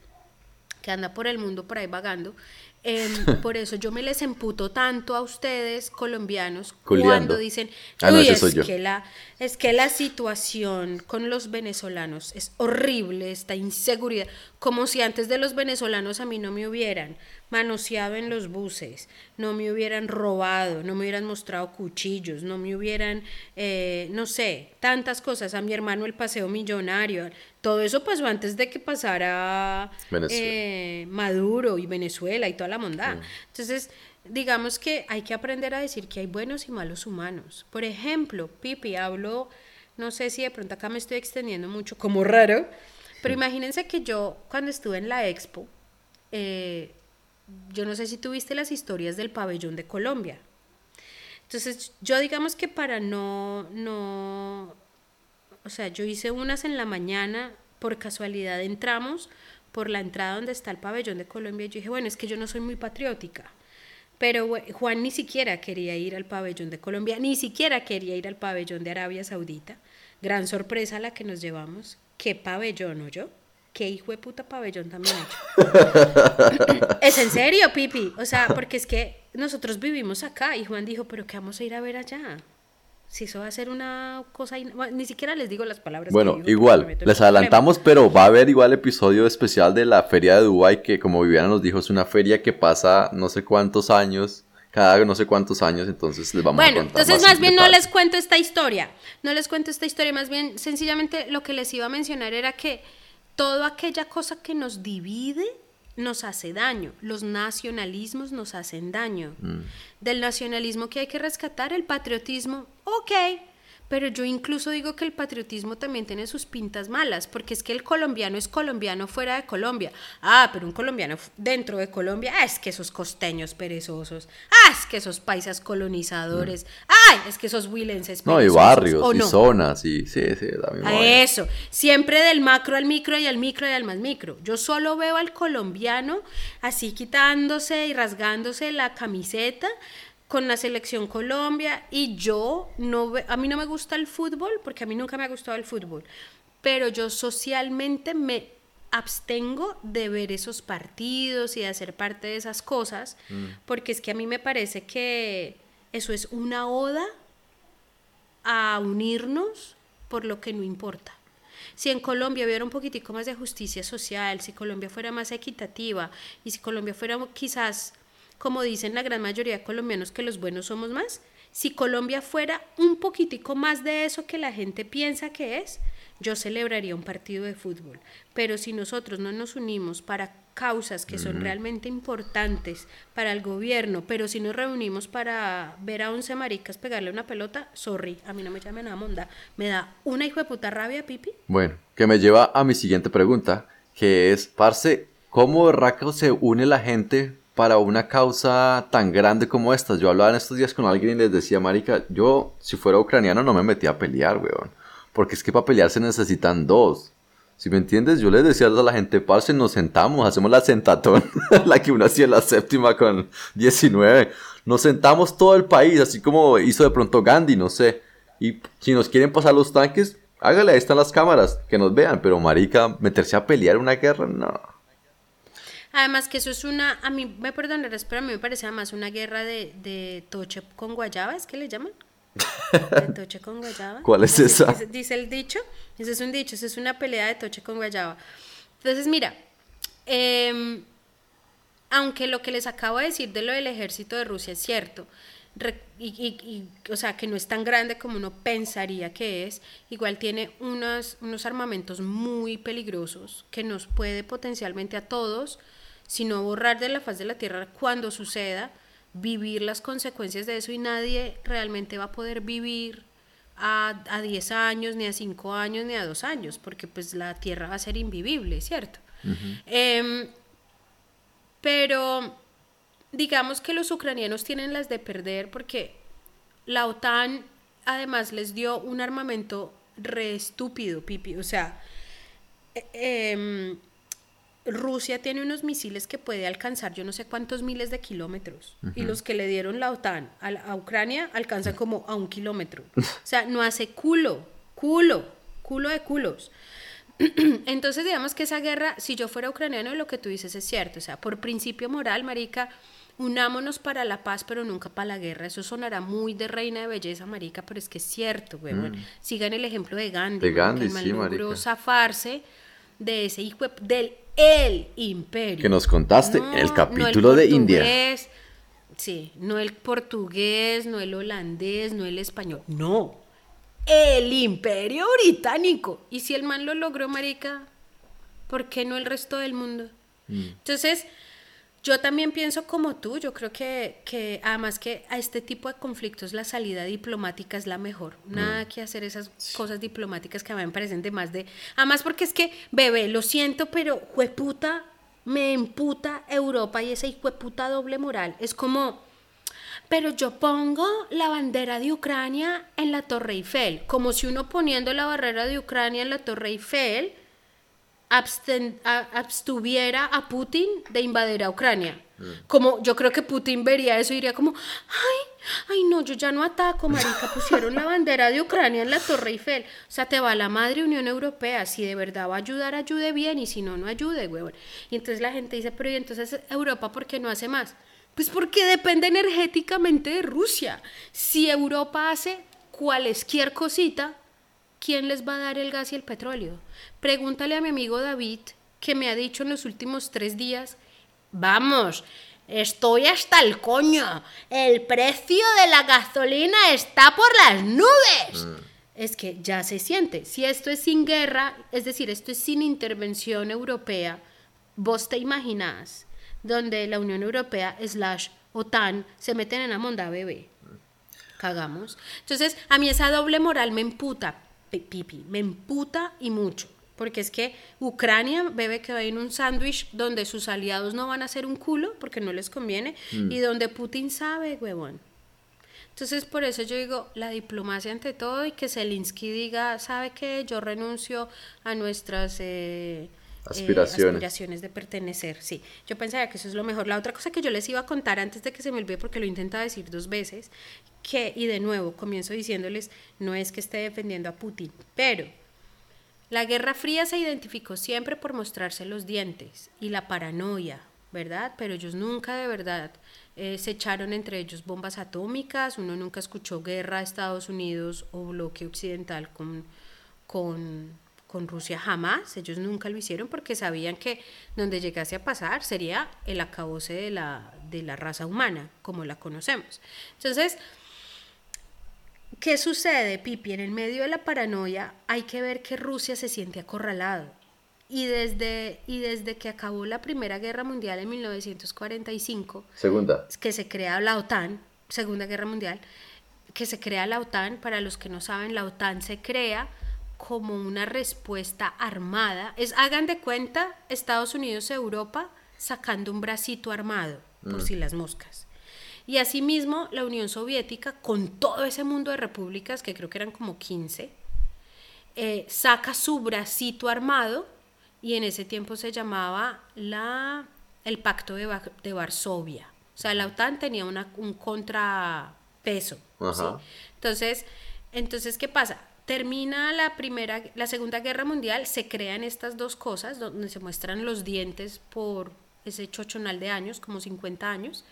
que anda por el mundo por ahí vagando, em, por eso yo me les emputo tanto a ustedes colombianos Culeando. cuando dicen, Ah, no, "Uy, ese es soy yo". que la es que la situación con los venezolanos es horrible, esta inseguridad, como si antes de los venezolanos a mí no me hubieran manoseado en los buses, no me hubieran robado, no me hubieran mostrado cuchillos, no me hubieran, eh, no sé, tantas cosas, a mi hermano el paseo millonario, todo eso pasó antes de que pasara eh, Maduro y Venezuela y toda la mondad. Entonces, digamos que hay que aprender a decir que hay buenos y malos humanos. Por ejemplo, Pipi, hablo, no sé si de pronto acá me estoy extendiendo mucho, como raro, pero imagínense que yo cuando estuve en la expo, eh, yo no sé si tuviste las historias del pabellón de Colombia. Entonces, yo digamos que para no, no, o sea, yo hice unas en la mañana, por casualidad entramos por la entrada donde está el pabellón de Colombia y yo dije, bueno, es que yo no soy muy patriótica. Pero Juan ni siquiera quería ir al pabellón de Colombia, ni siquiera quería ir al pabellón de Arabia Saudita. Gran sorpresa la que nos llevamos. ¿Qué pabellón, o yo? ¿Qué hijo de puta pabellón también hecho? es en serio, Pipi. O sea, porque es que nosotros vivimos acá y Juan dijo, pero ¿qué vamos a ir a ver allá? Si eso va a ser una cosa... in- bueno, ni siquiera les digo las palabras. Bueno, igual, les adelantamos, pero va a haber igual episodio especial de la feria de Dubai que como Viviana nos dijo es una feria que pasa no sé cuántos años, cada no sé cuántos años, entonces les vamos a Bueno, contar. entonces más más en bien no les cuento esta historia. No les cuento esta historia, más bien sencillamente lo que les iba a mencionar era que toda aquella cosa que nos divide nos hace daño. Los nacionalismos nos hacen daño. Mm. Del nacionalismo que hay que rescatar, el patriotismo, ok. Pero yo incluso digo que el patriotismo también tiene sus pintas malas, porque es que el colombiano es colombiano fuera de Colombia. Ah, pero un colombiano dentro de Colombia, ah, es que esos costeños perezosos. Ah, es que esos paisas colonizadores. Ay, es que esos huilenses Mm. No, y perezosos. barrios, ¿o y no? zonas, y sí, sí, misma A eso, siempre del macro al micro y al micro y al más micro. Yo solo veo al colombiano así quitándose y rasgándose la camiseta con la selección Colombia y yo no ve- a mí no me gusta el fútbol porque a mí nunca me ha gustado el fútbol, pero yo socialmente me abstengo de ver esos partidos y de hacer parte de esas cosas porque es que a mí me parece que eso es una oda a unirnos por lo que no importa. Si en Colombia hubiera un poquitico más de justicia social, si Colombia fuera más equitativa y si Colombia fuera quizás, como dicen la gran mayoría de colombianos, que los buenos somos más, si Colombia fuera un poquitico más de eso que la gente piensa que es, yo celebraría un partido de fútbol. Pero si nosotros no nos unimos para causas que son realmente importantes para el gobierno, pero si nos reunimos para ver a 11 maricas pegarle una pelota, sorry, a mí no me llamen a monda. Me da una hijo de puta rabia, Pipi. Bueno, que me lleva a mi siguiente pregunta, que es, Parce, ¿cómo berraco se une la gente para una causa tan grande como esta? Yo hablaba en estos días con alguien y les decía, marica, yo si fuera ucraniano no me metía a pelear, weón. Porque es que para pelear se necesitan dos. Si me entiendes, yo les decía a la gente, parce, nos sentamos, hacemos la sentatón, la que uno hacía en la séptima con 19. Nos sentamos todo el país, así como hizo de pronto Gandhi, no sé. Y si nos quieren pasar los tanques, hágale, ahí están las cámaras, que nos vean. Pero marica, meterse a pelear una guerra, no. Además que eso es una, a mí me perdonarás, pero a mí me parece además una guerra de, de toche con guayaba, ¿es que le llaman? De toche con guayaba. ¿Cuál es Así esa? Dice, dice el dicho, ese es un dicho, esa es una pelea de toche con guayaba. Entonces, mira, em, aunque lo que les acabo de decir de lo del ejército de Rusia es cierto, y, y- y, o sea, que no es tan grande como uno pensaría que es, igual tiene unos, unos armamentos muy peligrosos que nos puede potencialmente a todos, si no borrar de la faz de la tierra cuando suceda, vivir las consecuencias de eso y nadie realmente va a poder vivir a, a 10 años, ni a 5 años, ni a 2 años, porque pues la tierra va a ser invivible, ¿cierto? Em, pero digamos que los ucranianos tienen las de perder porque la OTAN además les dio un armamento re estúpido, Pipi. O sea, eh, em, Rusia tiene unos misiles que puede alcanzar yo no sé cuántos miles de kilómetros. Y los que le dieron la OTAN a, la- a Ucrania alcanzan como a un kilómetro. O sea, no hace culo culo, culo de culos. Entonces, digamos que esa guerra, si yo fuera ucraniano, lo que tú dices es cierto. O sea, por principio moral, marica, unámonos para la paz, pero nunca para la guerra. Eso sonará muy de reina de belleza, marica, pero es que es cierto, güey. Sigan el ejemplo de Gandhi. De Gandhi, que el man sí, logró zafarse de ese hijo de- del el imperio. Que nos contaste No, el no capítulo de India. Sí, no el portugués, no el holandés, no el español. No. El imperio británico. Y si el man lo logró, marica, ¿por qué no el resto del mundo? Mm. Entonces, yo también pienso como tú, yo creo que, que además que a este tipo de conflictos la salida diplomática es la mejor. Nada que hacer esas cosas diplomáticas que a mí me parecen de más de... Además porque es que, bebé, lo siento, pero jueputa, me emputa Europa y esa hijueputa doble moral. Es como... Pero yo pongo la bandera de Ucrania en la Torre Eiffel, como si uno poniendo la barrera de Ucrania en la Torre Eiffel absten- a- abstuviera a Putin de invadir a Ucrania. Como yo creo que Putin vería eso y diría como, ay, ay no, yo ya no ataco, marica, pusieron la bandera de Ucrania en la Torre Eiffel. O sea, te va la madre Unión Europea, si de verdad va a ayudar, ayude bien, y si no, no ayude, huevón. Y entonces la gente dice, pero ¿y entonces Europa por qué no hace más? Pues porque depende energéticamente de Rusia. Si Europa hace cualesquier cosita, ¿quién les va a dar el gas y el petróleo? Pregúntale a mi amigo David, que me ha dicho en los últimos tres días, vamos, estoy hasta el coño, el precio de la gasolina está por las nubes. Es que ya se siente, si esto es sin guerra, es decir, esto es sin intervención europea, vos te imaginás donde la Unión Europea slash OTAN se meten en la monda bebé cagamos. Entonces, a mí esa doble moral me emputa, pipi, me emputa y mucho. Porque es que Ucrania bebe que va en un sándwich donde sus aliados no van a hacer un culo porque no les conviene y donde Putin sabe, huevón. Entonces, por eso yo digo, la diplomacia ante todo y que Zelensky diga, ¿sabe qué? Yo renuncio a nuestras eh, eh, Aspiraciones. aspiraciones de pertenecer. Sí, yo pensaría que eso es lo mejor. La otra cosa que yo les iba a contar antes de que se me olvide, porque lo he intentado decir dos veces, que, y de nuevo, comienzo diciéndoles, no es que esté defendiendo a Putin, pero la Guerra Fría se identificó siempre por mostrarse los dientes y la paranoia, ¿verdad? Pero ellos nunca de verdad eh, se echaron entre ellos bombas atómicas, uno nunca escuchó guerra a Estados Unidos o bloque occidental con, con, con Rusia jamás, ellos nunca lo hicieron porque sabían que donde llegase a pasar sería el acabose de la, de la raza humana, como la conocemos. Entonces, ¿Qué sucede, Pipi? En el medio de la paranoia hay que ver que Rusia se siente acorralado. Y desde, y desde que acabó la Primera Guerra Mundial en 1945, Segunda. que se crea la OTAN, Segunda Guerra Mundial, que se crea la OTAN, para los que no saben, la OTAN se crea como una respuesta armada. Es, hagan de cuenta, Estados Unidos, Europa, sacando un bracito armado, por si las moscas. Y asimismo, la Unión Soviética, con todo ese mundo de repúblicas, que creo que eran como 15, eh, saca su bracito armado y en ese tiempo se llamaba la, el Pacto de, de Varsovia. O sea, la OTAN tenía una- un contrapeso. ¿sí? Entonces, entonces, ¿qué pasa? Termina la primera, la Segunda Guerra Mundial, se crean estas dos cosas, donde se muestran los dientes por ese chochonal de años, como 50 años.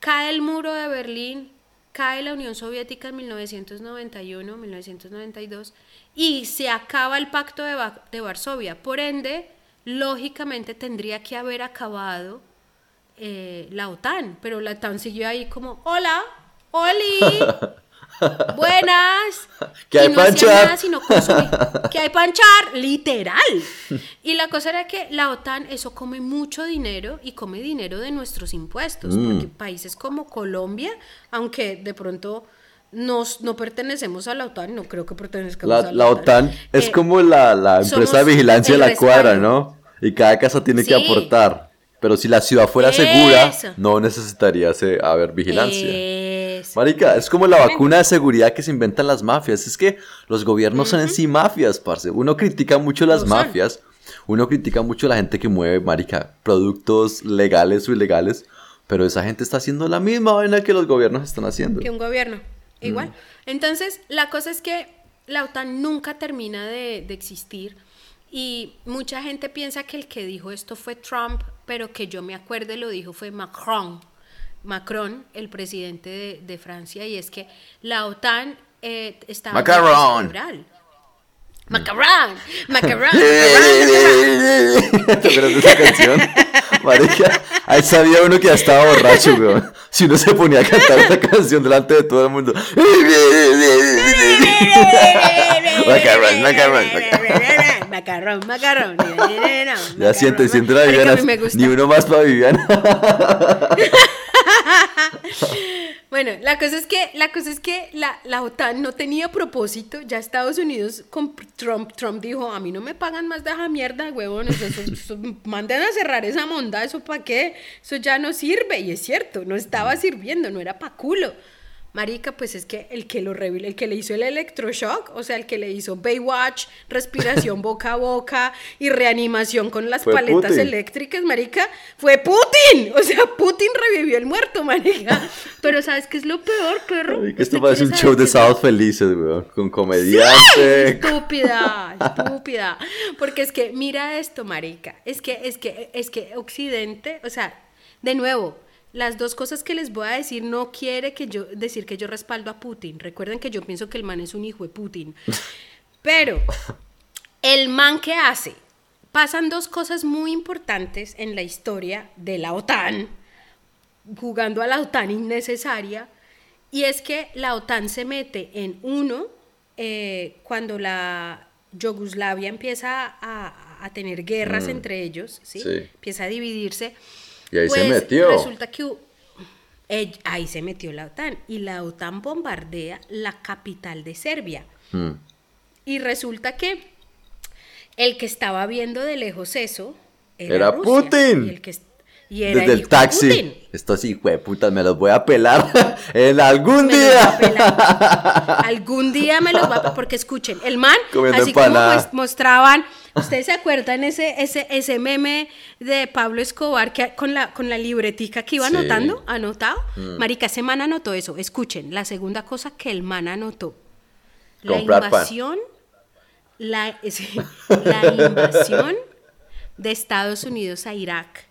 Cae el muro de Berlín, cae la Unión Soviética en 1991, 1992, y se acaba el Pacto de, Varsovia. Por ende, lógicamente tendría que haber acabado eh, la OTAN, pero la OTAN siguió ahí como, hola, Oli, buenas. ¿Qué hay y no pa' hacía anchar? nada sino. ¿Qué hay panchar? Literal. Y la cosa era que la OTAN, eso come mucho dinero y come dinero de nuestros impuestos, Mm. porque países como Colombia, aunque de pronto nos, no pertenecemos a la OTAN, no creo que pertenezcamos La, a la OTAN es eh, como la, la empresa de vigilancia de la cuadra. ¿no? Y cada casa tiene que aportar. Pero si la ciudad fuera segura, Eso. no necesitaría haber vigilancia. Eso. Marica, es como la vacuna de seguridad que se inventan las mafias. Es que los gobiernos son en sí mafias, parce. Uno critica mucho las son. mafias. Uno critica mucho a la gente que mueve, marica, productos legales o ilegales. Pero esa gente está haciendo la misma vaina que los gobiernos están haciendo. que un gobierno. Igual. Entonces, la cosa es que la OTAN nunca termina de, de existir y mucha gente piensa que el que dijo esto fue Trump, pero que yo me acuerde lo dijo fue Macron. Macron, el presidente de, de Francia, y es que la OTAN eh, estaba... Macaron. Macaron, macaron, ¿Te acuerdas de esa canción? Marica, ahí sabía uno que ya estaba borracho, weón. Si uno se ponía a cantar esa canción delante de todo el mundo. Macarrón, macarrón, macarrón. macarrón, macarrón. Ya siente, siente la Viviana. Ni uno más para Viviana. Bueno, la cosa es que, la cosa es que la, OTAN no tenía propósito. Ya Estados Unidos con Trump, Trump dijo, a mí no me pagan más de esa mierda, huevones. Eso- manden a cerrar esa monda, ¿eso para qué? Eso ya no sirve. Y es cierto, no estaba sirviendo, no era pa' culo. Marica, pues es que el que lo revi- el que le hizo el electroshock, o sea, el que le hizo Baywatch, respiración boca a boca y reanimación con las Fue paletas Putin. eléctricas, marica, fue Putin. O sea, Putin revivió el muerto, marica. Pero ¿sabes qué es lo peor, perro? Marica, Esto ¿Usted parece un show de sábados felices, weón. Con comediante. Estúpida, estúpida. Porque es que mira esto, marica. Es que, es que, es que Occidente, o sea, de nuevo, las dos cosas que les voy a decir no quiere que yo decir que yo respaldo a Putin. Recuerden que yo pienso que el man es un hijo de Putin. Pero el man que hace, pasan dos cosas muy importantes en la historia de la OTAN, jugando a la OTAN innecesaria, y es que la OTAN se mete en uno eh, cuando la Yugoslavia empieza a, a tener guerras entre ellos, ¿sí? Sí. empieza a dividirse. Y ahí se pues, metió. Resulta que eh, ahí se metió la OTAN y la OTAN bombardea la capital de Serbia. Mm. Y resulta que el que estaba viendo de lejos eso era, Era Rusia, Putin. Y, el que, y era Desde el de taxi. Putin. Estos putas me los voy a pelar en algún Me día. pelar. Algún día me los va a pelar. Porque escuchen, el man, Comiendo así como empanada. mues- mostraban. ¿Ustedes se acuerdan ese, ese, ese meme de Pablo Escobar que, con, la, con la libretica que iba Sí. Mm. anotando? ¿Anotado? Marica, ese man anotó eso. Escuchen, la segunda cosa que el man anotó. La invasión. La, sí, la invasión de Estados Unidos a Irak.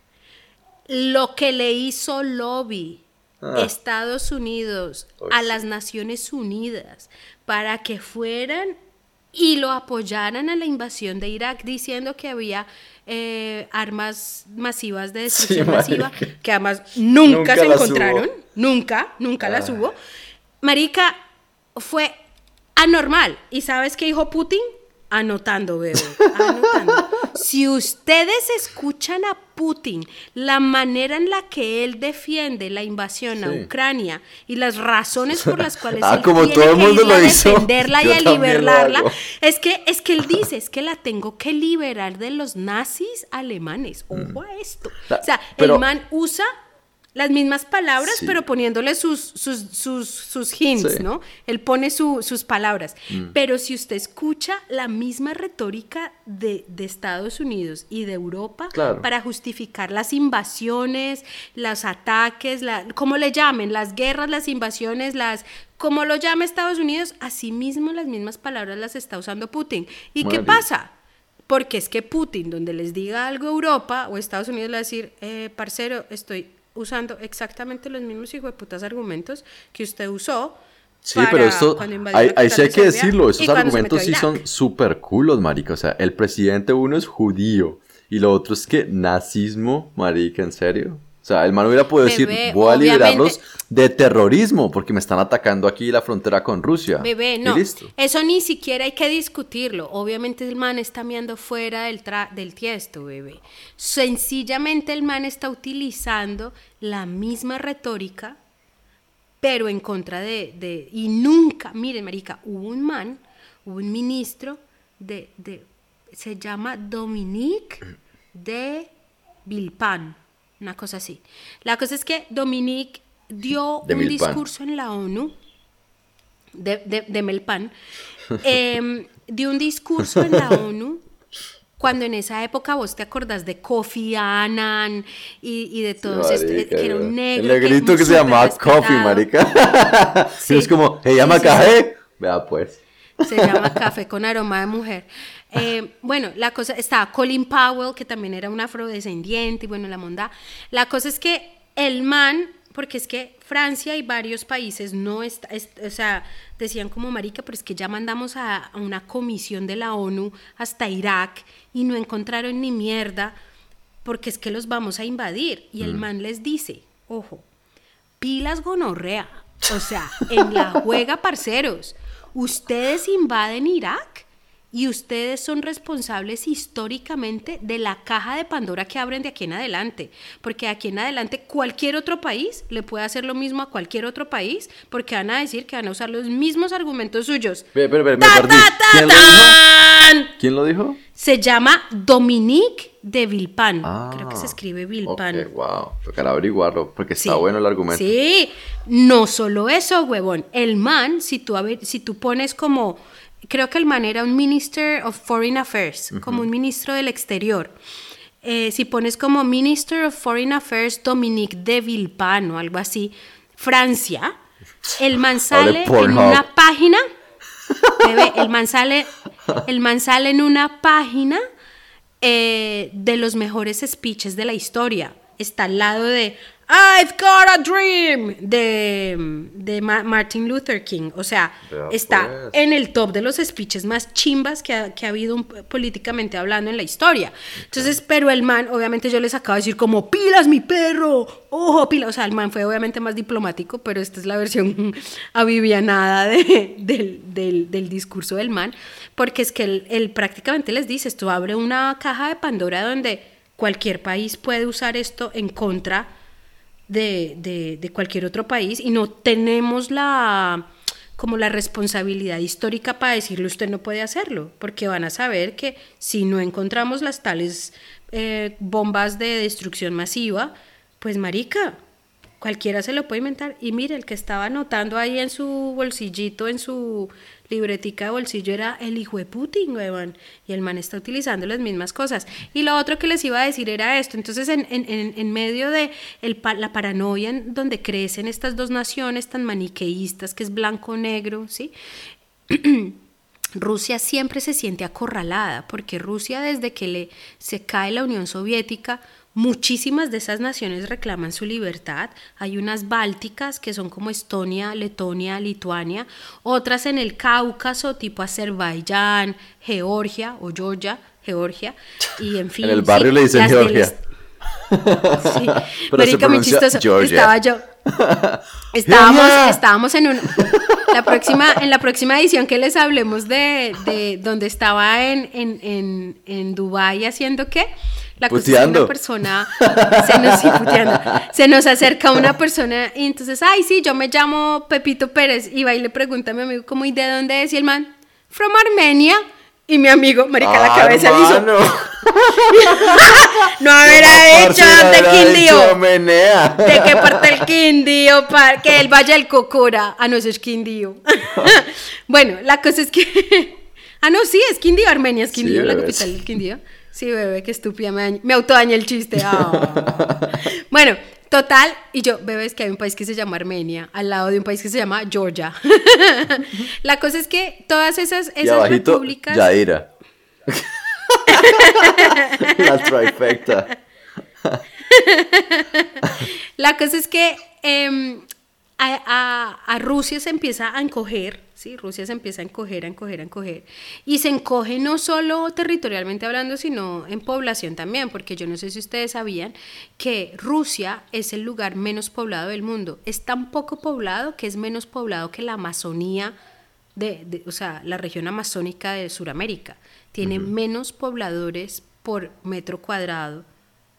Lo que le hizo lobby Ah. Estados Unidos Uy, a las Naciones Unidas para que fueran y lo apoyaran a la invasión de Irak diciendo que había eh, armas masivas de destrucción Sí, masiva que además nunca, Nunca se encontraron, hubo. nunca, nunca las Ah. hubo. Marica, fue anormal. ¿Y sabes qué dijo Putin? Anotando, bebé. Anotando. si ustedes escuchan a Putin, la manera en la que él defiende la invasión a. Ucrania y las razones por las cuales Ah, él como tiene todo el que mundo ir lo a hizo, defenderla y a liberarla, es que, es que él dice, es que la tengo que liberar de los nazis alemanes. Ojo a esto. O sea, pero- el man usa las mismas palabras, Sí. pero poniéndole sus, sus, sus, sus hints, Sí. ¿no? Él pone su- sus palabras. Mm. Pero si usted escucha la misma retórica de, de Estados Unidos y de Europa Claro. para justificar las invasiones, los ataques, la, como le llamen, las guerras, las invasiones, las... Como lo llame Estados Unidos, así mismo las mismas palabras las está usando Putin. ¿Y qué pasa? Porque es que Putin, donde les diga algo Europa o Estados Unidos, le va a decir, eh, parcero, estoy usando exactamente los mismos hijo de putas argumentos que usted usó. Sí, para pero esto, ahí, ahí sí hay que decirlo, esos argumentos sí son súper culos, marica. O sea, el presidente uno es judío y lo otro es que nazismo, marica, ¿en serio? O sea, el man hubiera podido decir, voy a liberarlos de terrorismo porque me están atacando aquí la frontera con Rusia. Bebé, no. Eso ni siquiera hay que discutirlo. Obviamente el man está meando fuera del, tra- del tiesto, bebé. Sencillamente el man está utilizando la misma retórica, pero en contra de... de- y nunca, miren, marica, hubo un man, hubo un ministro de... de se llama Dominique de Vilpan, una cosa así. La cosa es que Dominique dio De un discurso en la ONU de, de, de Melpan, eh, dio un discurso en la ONU cuando en esa época vos te acordás de Kofi Annan y, y de todos estos, Marica, que era un el negro. negrito que, se súper llama Coffee, respetado. marica. Sí. Y es como, ¿se llama Sí, sí, café? Vea pues. Se llama Café con aroma de mujer. Eh, bueno, la cosa, estaba Colin Powell, que también era un afrodescendiente, y bueno, la monda. La cosa es que el man, porque es que Francia y varios países no está, o sea, decían como marica, pero es que ya mandamos a, a una comisión de la ONU hasta Irak y no encontraron ni mierda, porque es que los vamos a invadir. Y el man les dice, ojo, pilas gonorrea, o sea, en la juega, parceros, ustedes invaden Irak y ustedes son responsables históricamente de la caja de Pandora que abren de aquí en adelante, porque de aquí en adelante cualquier otro país le puede hacer lo mismo a cualquier otro país, porque van a decir que van a usar los mismos argumentos suyos. Ve, ve, ve, me ¡Ta, perdí. ta, ta, ¿Quién lo dijo? tan! ¿Quién lo dijo? Se llama Dominique de Villepin. Ah, Creo que se escribe Villepin. Ok, wow. Tocará averiguarlo porque está bueno el argumento. Sí, no solo eso, huevón. El man, si tú, si tú pones como, creo que el man era un Minister of Foreign Affairs, como un ministro del exterior. Eh, si pones como Minister of Foreign Affairs Dominique de Villepin o algo así, Francia, el man sale en una página, bebé, el man sale, el man sale en una página eh, de los mejores speeches de la historia. Está al lado de I've got a dream de, de Ma- Martin Luther King. O sea, está pues. en el top de los speeches más chimbas que ha, que ha habido un- políticamente hablando en la historia. Entonces, pero el man, obviamente yo les acabo de decir como, pilas mi perro, ojo, pilas. O sea, el man fue obviamente más diplomático, pero esta es la versión avivianada de- del, del- del discurso del man, porque es que él, él prácticamente les dice, esto abre una caja de Pandora donde cualquier país puede usar esto en contra de, de- cualquier otro país y no tenemos la como la responsabilidad histórica para decirle usted no puede hacerlo, porque van a saber que si no encontramos las tales eh, bombas de destrucción masiva, pues marica, cualquiera se lo puede inventar. Y mire, el que estaba anotando ahí en su bolsillito, en su libretica de bolsillo, era el hijo de Putin, huevón. Y el man está utilizando las mismas cosas. Y lo otro que les iba a decir era esto. Entonces, en, en- en- medio de el la paranoia en donde crecen estas dos naciones tan maniqueístas, que es blanco-negro, ¿sí? Rusia siempre se siente acorralada, porque Rusia desde que le, se cae la Unión Soviética, muchísimas de esas naciones reclaman su libertad. Hay unas bálticas que son como Estonia, Letonia, Lituania, otras en el Cáucaso, tipo Azerbaiyán, Georgia o Georgia, Georgia, y en fin. En el barrio sí, le dicen Georgia. Sí, Pero se marica, muy pronuncia chistoso. Georgia. Estaba yo. Estábamos, Georgia. estábamos en un la próxima, en la próxima edición que les hablemos de, de donde estaba en, en, en, en Dubái haciendo qué. La cosa es que una persona se nos, sí, puteando. se nos acerca una persona y entonces, ay, sí, yo me llamo Pepito Pérez. Y va y le pregunta a mi amigo, ¿cómo y de dónde es? Y el man, from Armenia. Y mi amigo, marica, la Ah, cabeza le hizo, no habrá hecho de Quindío. Menea. ¿De qué parte el Quindío? Pa- que el Valle del Cocora. Ah, no, eso es Quindío. bueno, la cosa es que. ah, no, sí, es Quindío, Armenia es Quindío, Sí, la capital del Quindío. Sí, bebé, qué estúpida, me, autodañé el chiste. Ah. bueno, total, y yo, bebé, es que hay un país que se llama Armenia, al lado de un país que se llama Georgia. la cosa es que todas esas, Y esas abajito, repúblicas. Yaira. La trifecta. La cosa es que a, a- a Rusia se empieza a encoger, ¿sí? Rusia se empieza a encoger, a encoger, a encoger. Y se encoge no solo territorialmente hablando, sino en población también, porque yo no sé si ustedes sabían que Rusia es el lugar menos poblado del mundo. Es tan poco poblado que es menos poblado que la Amazonía, de, de- o sea, la región amazónica de Sudamérica. Tiene menos pobladores por metro cuadrado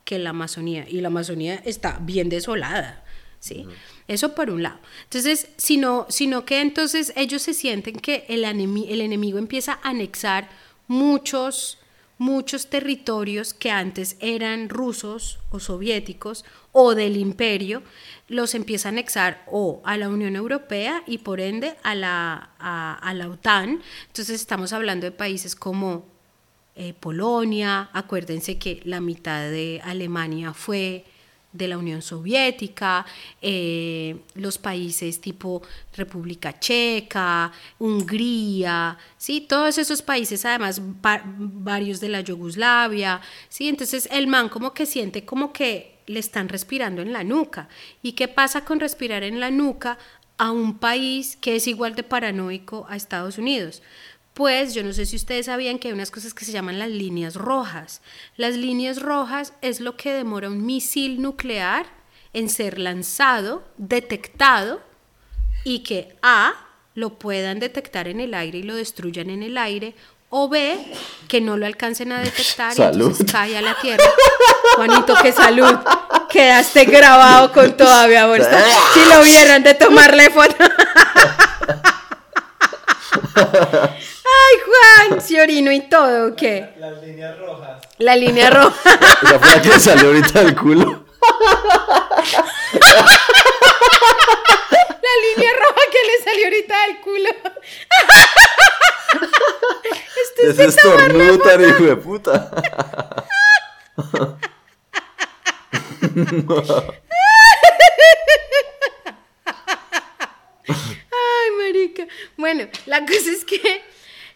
que la Amazonía. Y la Amazonía está bien desolada. ¿Sí? Eso por un lado. Entonces, sino, sino que entonces ellos se sienten que el, el enemigo empieza a anexar muchos, muchos territorios que antes eran rusos o soviéticos o del imperio, los empieza a anexar o a la Unión Europea y por ende a la, a, a la OTAN. Entonces estamos hablando de países como eh, Polonia, acuérdense que la mitad de Alemania fue de la Unión Soviética, eh, los países tipo República Checa, Hungría, ¿sí? todos esos países, además varios de la Yugoslavia, ¿sí? entonces el man como que siente como que le están respirando en la nuca. ¿Y qué pasa con respirar en la nuca a un país que es igual de paranoico a Estados Unidos? Pues yo no sé si ustedes sabían que hay unas cosas que se llaman las líneas rojas. Las líneas rojas es lo que demora un misil nuclear en ser lanzado, detectado y que A lo puedan detectar en el aire y lo destruyan en el aire o B que no lo alcancen a detectar y entonces cae a la tierra. Juanito, qué salud. Quedaste grabado con todavía bolsa. Si lo vieran de tomarle foto. Ay, Juan, si orino y todo, ¿o qué? Las líneas rojas. La línea roja. ¿Ya fue la que salió ahorita del culo? La línea roja que le salió ahorita del culo. Esto es estornudo tan hijo de puta. Ay, marica. Bueno, la cosa es que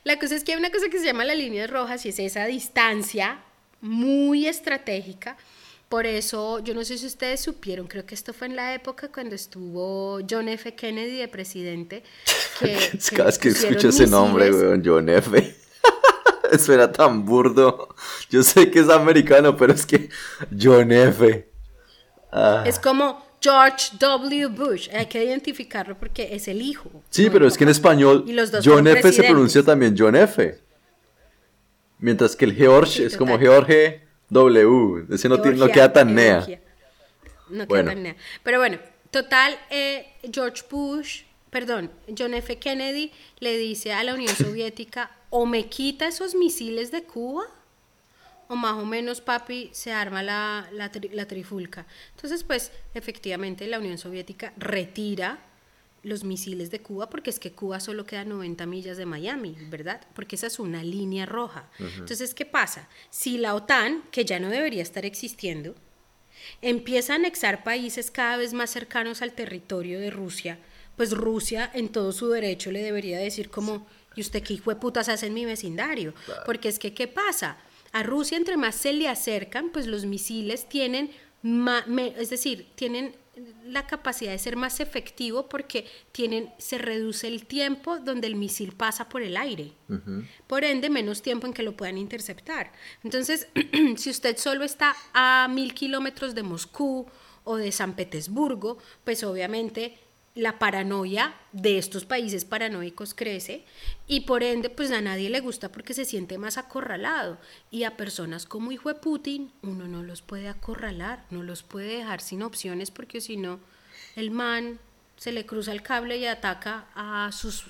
la cosa es que hay una cosa que se llama las líneas rojas y es esa distancia muy estratégica. Por eso, yo no sé si ustedes supieron, creo que esto fue en la época cuando estuvo John F. Kennedy de presidente. Que, Cada vez que escucho ese nombre, weón, John F. Eso era tan burdo. Yo sé que es americano, pero es que John F. Ah. Es como George W. Bush. Hay que identificarlo porque es el hijo. Sí, pero es que en español John F. se pronuncia también John F. Mientras que el George es como George W. Ese no, no queda tan nea. No queda tan nea. Pero bueno, total, eh, George Bush, perdón, John F. Kennedy le dice a la Unión Soviética, o me quita esos misiles de Cuba o más o menos, papi, se arma la, la, trifulca. Entonces, pues, efectivamente, la Unión Soviética retira los misiles de Cuba, porque es que Cuba solo queda 90 millas de Miami, ¿verdad? Porque esa es una línea roja. Entonces, ¿qué pasa? Si la OTAN, que ya no debería estar existiendo, empieza a anexar países cada vez más cercanos al territorio de Rusia, pues Rusia en todo su derecho le debería decir como, ¿y usted qué hijo de putas hace en mi vecindario? Porque es que, ¿qué pasa? A Rusia, entre más se le acercan, pues los misiles tienen, es decir, tienen la capacidad de ser más efectivo porque tienen, se reduce el tiempo donde el misil pasa por el aire. Por ende, menos tiempo en que lo puedan interceptar. Entonces, si usted solo está a mil kilómetros de Moscú o de San Petersburgo, pues obviamente la paranoia de estos países paranoicos crece y por ende pues a nadie le gusta porque se siente más acorralado y a personas como hijo de Putin uno no los puede acorralar, no los puede dejar sin opciones porque si no el man se le cruza el cable y ataca a sus,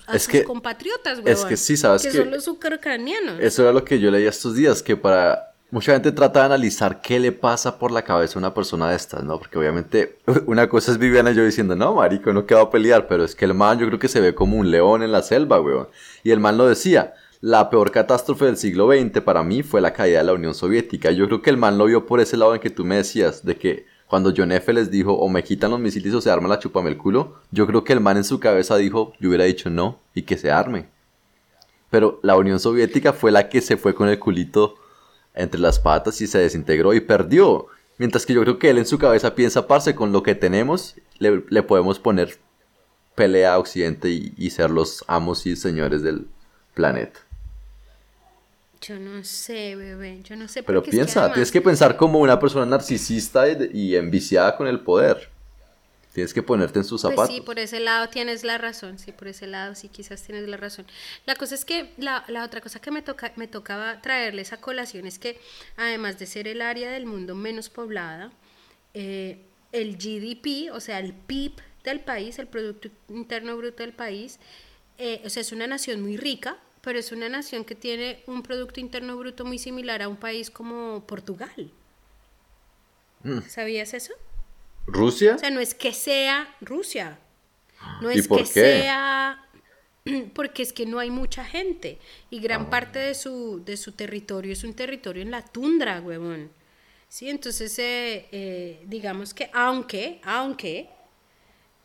compatriotas, Es que sí, sabes que, son los ucranianos. Eso era lo que yo leía estos días, que para Mucha gente trata de analizar qué le pasa por la cabeza a una persona de estas, ¿no? Porque obviamente una cosa es Viviana y yo diciendo, no, marico, no queda a pelear, pero es que el man yo creo que se ve como un león en la selva, weón. Y el man lo decía, la peor catástrofe del siglo XX para mí fue la caída de la Unión Soviética. Yo creo que el man lo vio por ese lado en que tú me decías, de que cuando John F. les dijo, o me quitan los misiles o se arma la chupame el culo, yo creo que el man en su cabeza dijo, yo hubiera dicho no, y que se arme. Pero la Unión Soviética fue la que se fue con el culito entre las patas y se desintegró y perdió. Mientras que yo creo que él en su cabeza piensa, parce, con lo que tenemos, le, podemos poner pelea a Occidente y, ser los amos y señores del planeta. Yo no sé, bebé, yo no sé. Pero piensa, tienes que pensar como una persona narcisista y enviciada con el poder. Tienes que ponerte en sus zapatos. Pues sí, por ese lado tienes la razón, sí, por ese lado sí quizás tienes la razón. La cosa es que la, la otra cosa que me, toca, me tocaba traerles a colación es que además de ser el área del mundo menos poblada, eh, el GDP, o sea, el PIB del país, el Producto Interno Bruto del país, eh, o sea, es una nación muy rica, pero es una nación que tiene un Producto Interno Bruto muy similar a un país como Portugal. Mm. ¿Sabías eso? ¿Rusia? O sea, no es que sea Rusia. No es que sea porque es que no hay mucha gente y gran ah. parte de su, de su territorio es un territorio en la tundra, huevón. ¿sí? Entonces, eh, eh, digamos que aunque, aunque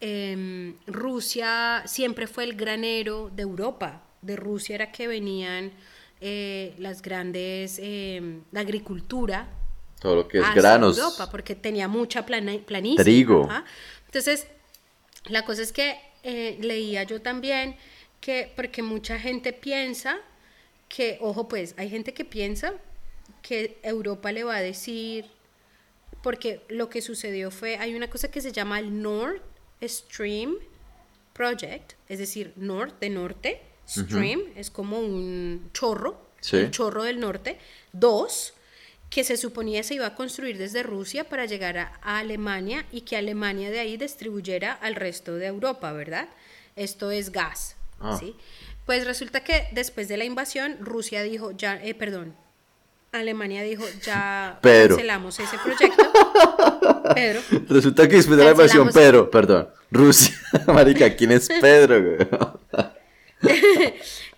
em, Rusia siempre fue el granero de Europa, de Rusia era que venían eh, las grandes, em, la agricultura. Todo lo que es hacia granos. Europa, porque tenía mucha plana, planicie. Trigo. ajá. Entonces, la cosa es que eh, leía yo también que, porque mucha gente piensa que, ojo pues, hay gente que piensa que Europa le va a decir, porque lo que sucedió fue, hay una cosa que se llama el Nord Stream Project, es decir, Nord de norte, Stream es como un chorro, Sí. el chorro del norte, dos, que se suponía se iba a construir desde Rusia para llegar a, a Alemania y que Alemania de ahí distribuyera al resto de Europa, ¿verdad? Esto es gas, Ah. ¿sí? Pues resulta que después de la invasión, Rusia dijo, ya, eh, perdón, Alemania dijo, ya Pedro. cancelamos ese proyecto. Pedro. Resulta que después de la invasión, Pedro, perdón, Rusia. Marica, ¿quién es Pedro, güey?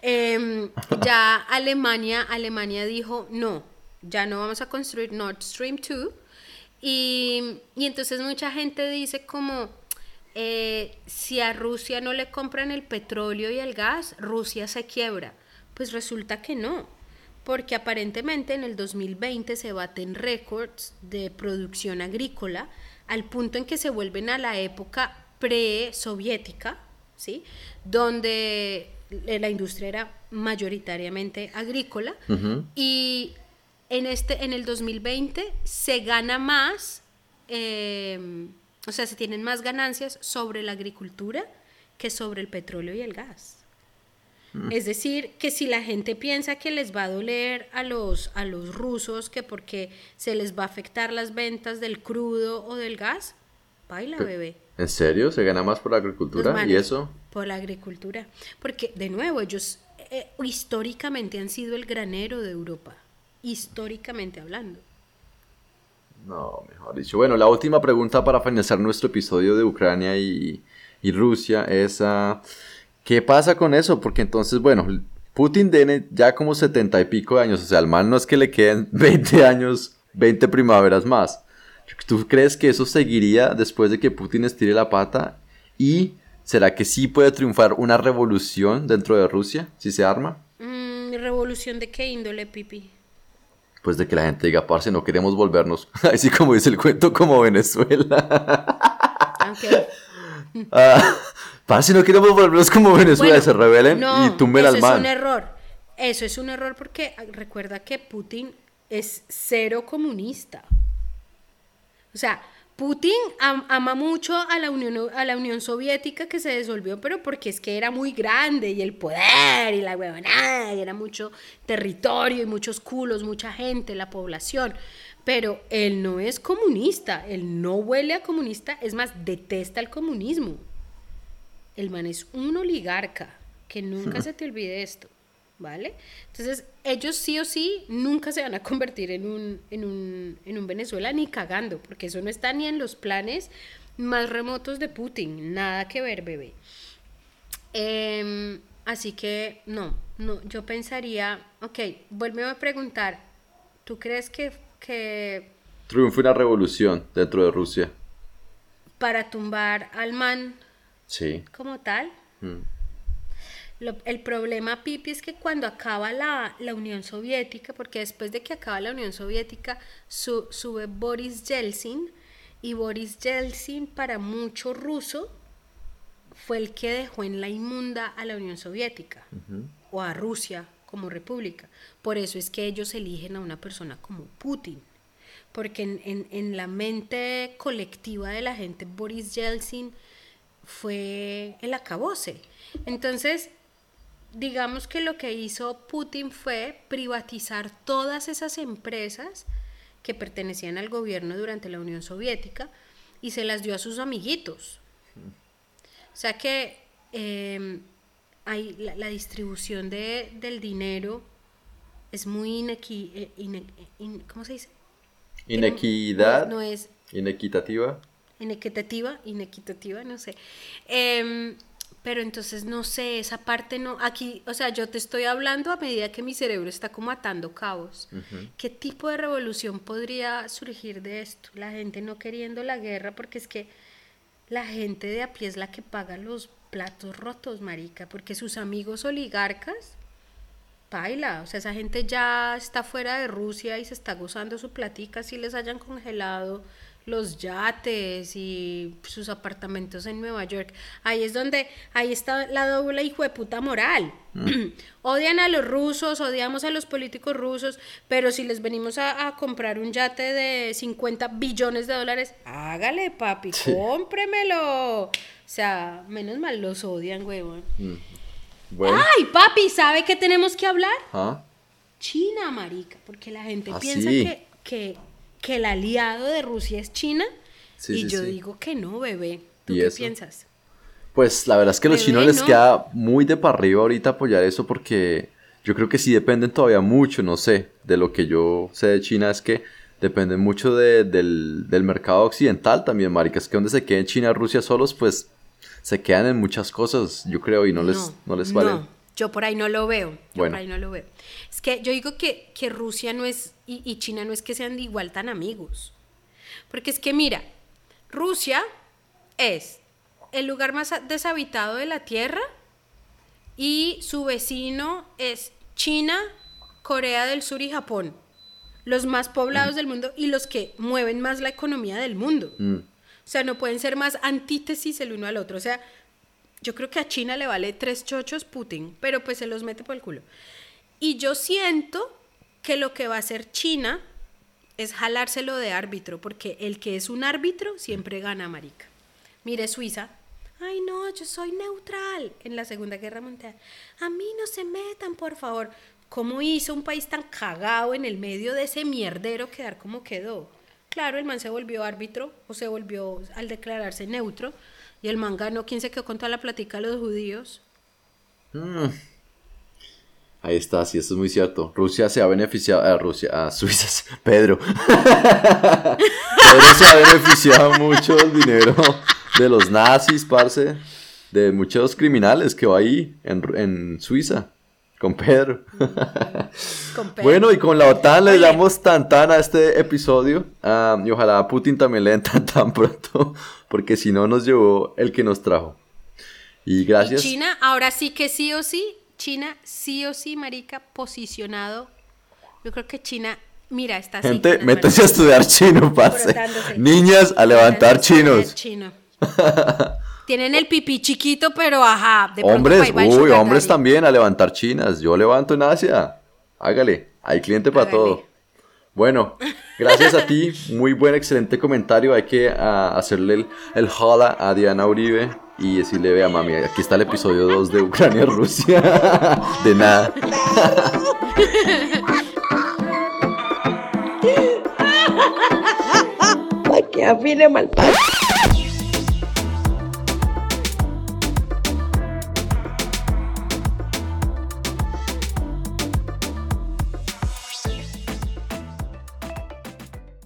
Em, ya Alemania, Alemania dijo, no, ya no vamos a construir Nord Stream 2. Y, y entonces mucha gente dice como, eh, si a Rusia no le compran el petróleo y el gas, Rusia se quiebra. Pues resulta que no, porque aparentemente en el 2020 se baten récords de producción agrícola al punto en que se vuelven a la época pre-soviética, ¿sí? donde la industria era mayoritariamente agrícola y en, este, en el 2020 se gana más, eh, o sea, se tienen más ganancias sobre la agricultura que sobre el petróleo y el gas. Es decir, que si la gente piensa que les va a doler a los, a los rusos, que porque se les va a afectar las ventas del crudo o del gas, baila, bebé. ¿En serio? ¿Se gana más por la agricultura? ¿Y eso? Por la agricultura. Porque, de nuevo, ellos eh, históricamente han sido el granero de Europa. Históricamente hablando. No, mejor dicho. Bueno, la última pregunta para finalizar nuestro episodio de Ucrania y, y Rusia es, ah, ¿qué pasa con eso? Porque entonces, bueno, Putin tiene ya como setenta y pico de años, o sea, al mal no es que le queden 20 años, 20 primaveras más. ¿Tú crees que eso seguiría después de que Putin estire la pata? ¿Y será que sí puede triunfar una revolución dentro de Rusia si se arma? Mm, ¿Revolución de qué índole, Pipi? Pues de que la gente diga, parce, no queremos volvernos, así como dice el cuento, como Venezuela. Aunque, Ah, parce, no queremos volvernos como Venezuela, Bueno, se rebelen no, y tumben eso al man. es un error. Eso es un error porque ah, recuerda que Putin es cero comunista. O sea, Putin am- ama mucho a la, Unión, a la Unión Soviética que se disolvió, pero porque es que era muy grande y el poder y la huevonada, y era mucho territorio y muchos culos, mucha gente, la población. Pero él no es comunista, él no huele a comunista, es más, detesta el comunismo. El man es un oligarca, que nunca se te olvide esto, ¿vale? Entonces, ellos sí o sí nunca se van a convertir en un, en un, en un Venezuela ni cagando, porque eso no está ni en los planes más remotos de Putin, nada que ver, bebé. Em, así que, no, no, yo pensaría, ok, vuelve a preguntar, ¿tú crees que, que Triunfa una revolución dentro de Rusia. para tumbar al man Sí. como tal, Mm. Lo- el problema, Pipi, es que cuando acaba la, la Unión Soviética, porque después de que acaba la Unión Soviética, su- sube Boris Yeltsin, y Boris Yeltsin, para mucho ruso, fue el que dejó en la inmunda a la Unión Soviética, o a Rusia como república. Por eso es que ellos eligen a una persona como Putin. Porque en, en- en la mente colectiva de la gente, Boris Yeltsin fue el acabose. Entonces, digamos que lo que hizo Putin fue privatizar todas esas empresas que pertenecían al gobierno durante la Unión Soviética y se las dio a sus amiguitos. O sea que eh, hay, la, la distribución de, del dinero es muy inequi, eh, ine- in- ¿cómo se dice? Inequidad. No, no es Inequitativa. inequitativa, inequitativa, no sé. Em, pero entonces no sé, esa parte no, aquí, o sea, yo te estoy hablando a medida que mi cerebro está como atando cabos. ¿Qué tipo de revolución podría surgir de esto? La gente no queriendo la guerra porque es que la gente de a pie es la que paga los platos rotos, marica, porque sus amigos oligarcas, baila, o sea, esa gente ya está fuera de Rusia y se está gozando su platica si les hayan congelado los yates y sus apartamentos en Nueva York. Ahí es donde, ahí está la doble hijo de puta moral. Odian a los rusos, odiamos a los políticos rusos, pero si les venimos a, comprar un yate de 50 billones de dólares, hágale, papi, cómpremelo. O sea, menos mal los odian, huevón. Mm. Ay, papi, ¿sabe qué tenemos que hablar? ¿Ah? China, marica, porque la gente ah, piensa que que el aliado de Rusia es China. y yo digo que no, bebé. ¿Tú qué piensas? Pues la verdad es que a los chinos les queda muy de para arriba ahorita apoyar eso porque yo creo que sí dependen todavía mucho, no sé, de lo que yo sé de China es que dependen mucho del, mercado occidental también, marica. Es que donde se queden China Rusia solos, pues se quedan en muchas cosas, yo creo, y no, les, no les vale. No, yo por ahí no lo veo. Yo por ahí no lo veo. Es que yo digo que, que Rusia no es y, China no es que sean igual tan amigos. Porque es que mira, Rusia es el lugar más deshabitado de la Tierra y su vecino es China, Corea del Sur y Japón. Los más poblados mm. del mundo y los que mueven más la economía del mundo. Mm. O sea, no pueden ser más antítesis el uno al otro. O sea, yo creo que a China le vale tres chochos Putin, pero pues se los mete por el culo. Y yo siento que lo que va a hacer China es jalárselo de árbitro, porque el que es un árbitro siempre gana, marica. Mire Suiza. Ay, no, yo soy neutral en la Segunda Guerra Mundial. A mí no se metan, por favor. ¿Cómo hizo un país tan cagado en el medio de ese mierdero quedar como quedó? Claro, el man se volvió árbitro o se volvió al declararse neutro y el man ganó. ¿Quién se quedó con toda la plática de los judíos? Mm. Ahí está, sí, eso es muy cierto. Rusia se ha beneficiado, a Rusia, a Suiza, Pedro. Pedro se ha beneficiado mucho del dinero de los nazis, parce, de muchos criminales que va ahí en, Suiza. Con Pedro. Bueno, y con la OTAN le damos tan tan a este episodio. Ah, y ojalá Putin también le den tan tan pronto. Porque si no nos llevó el que nos trajo. Y gracias. China, ahora sí que sí o sí China sí o sí, marica, posicionado. Yo creo que China, mira, está así. Gente, métese a estudiar chino, parce. Niñas, a levantar chinos. Tienen el pipí chiquito, pero ajá. De hombres, uy, hombres también a levantar chinas. Yo levanto en Asia. Hágale, hay cliente para todo. Bueno, gracias a ti. Muy buen, excelente comentario. Hay que ah, hacerle el, el hola a Diana Uribe y decirle, vea mami, aquí está el episodio 2 de Ucrania-Rusia. de nada. Para que afine mal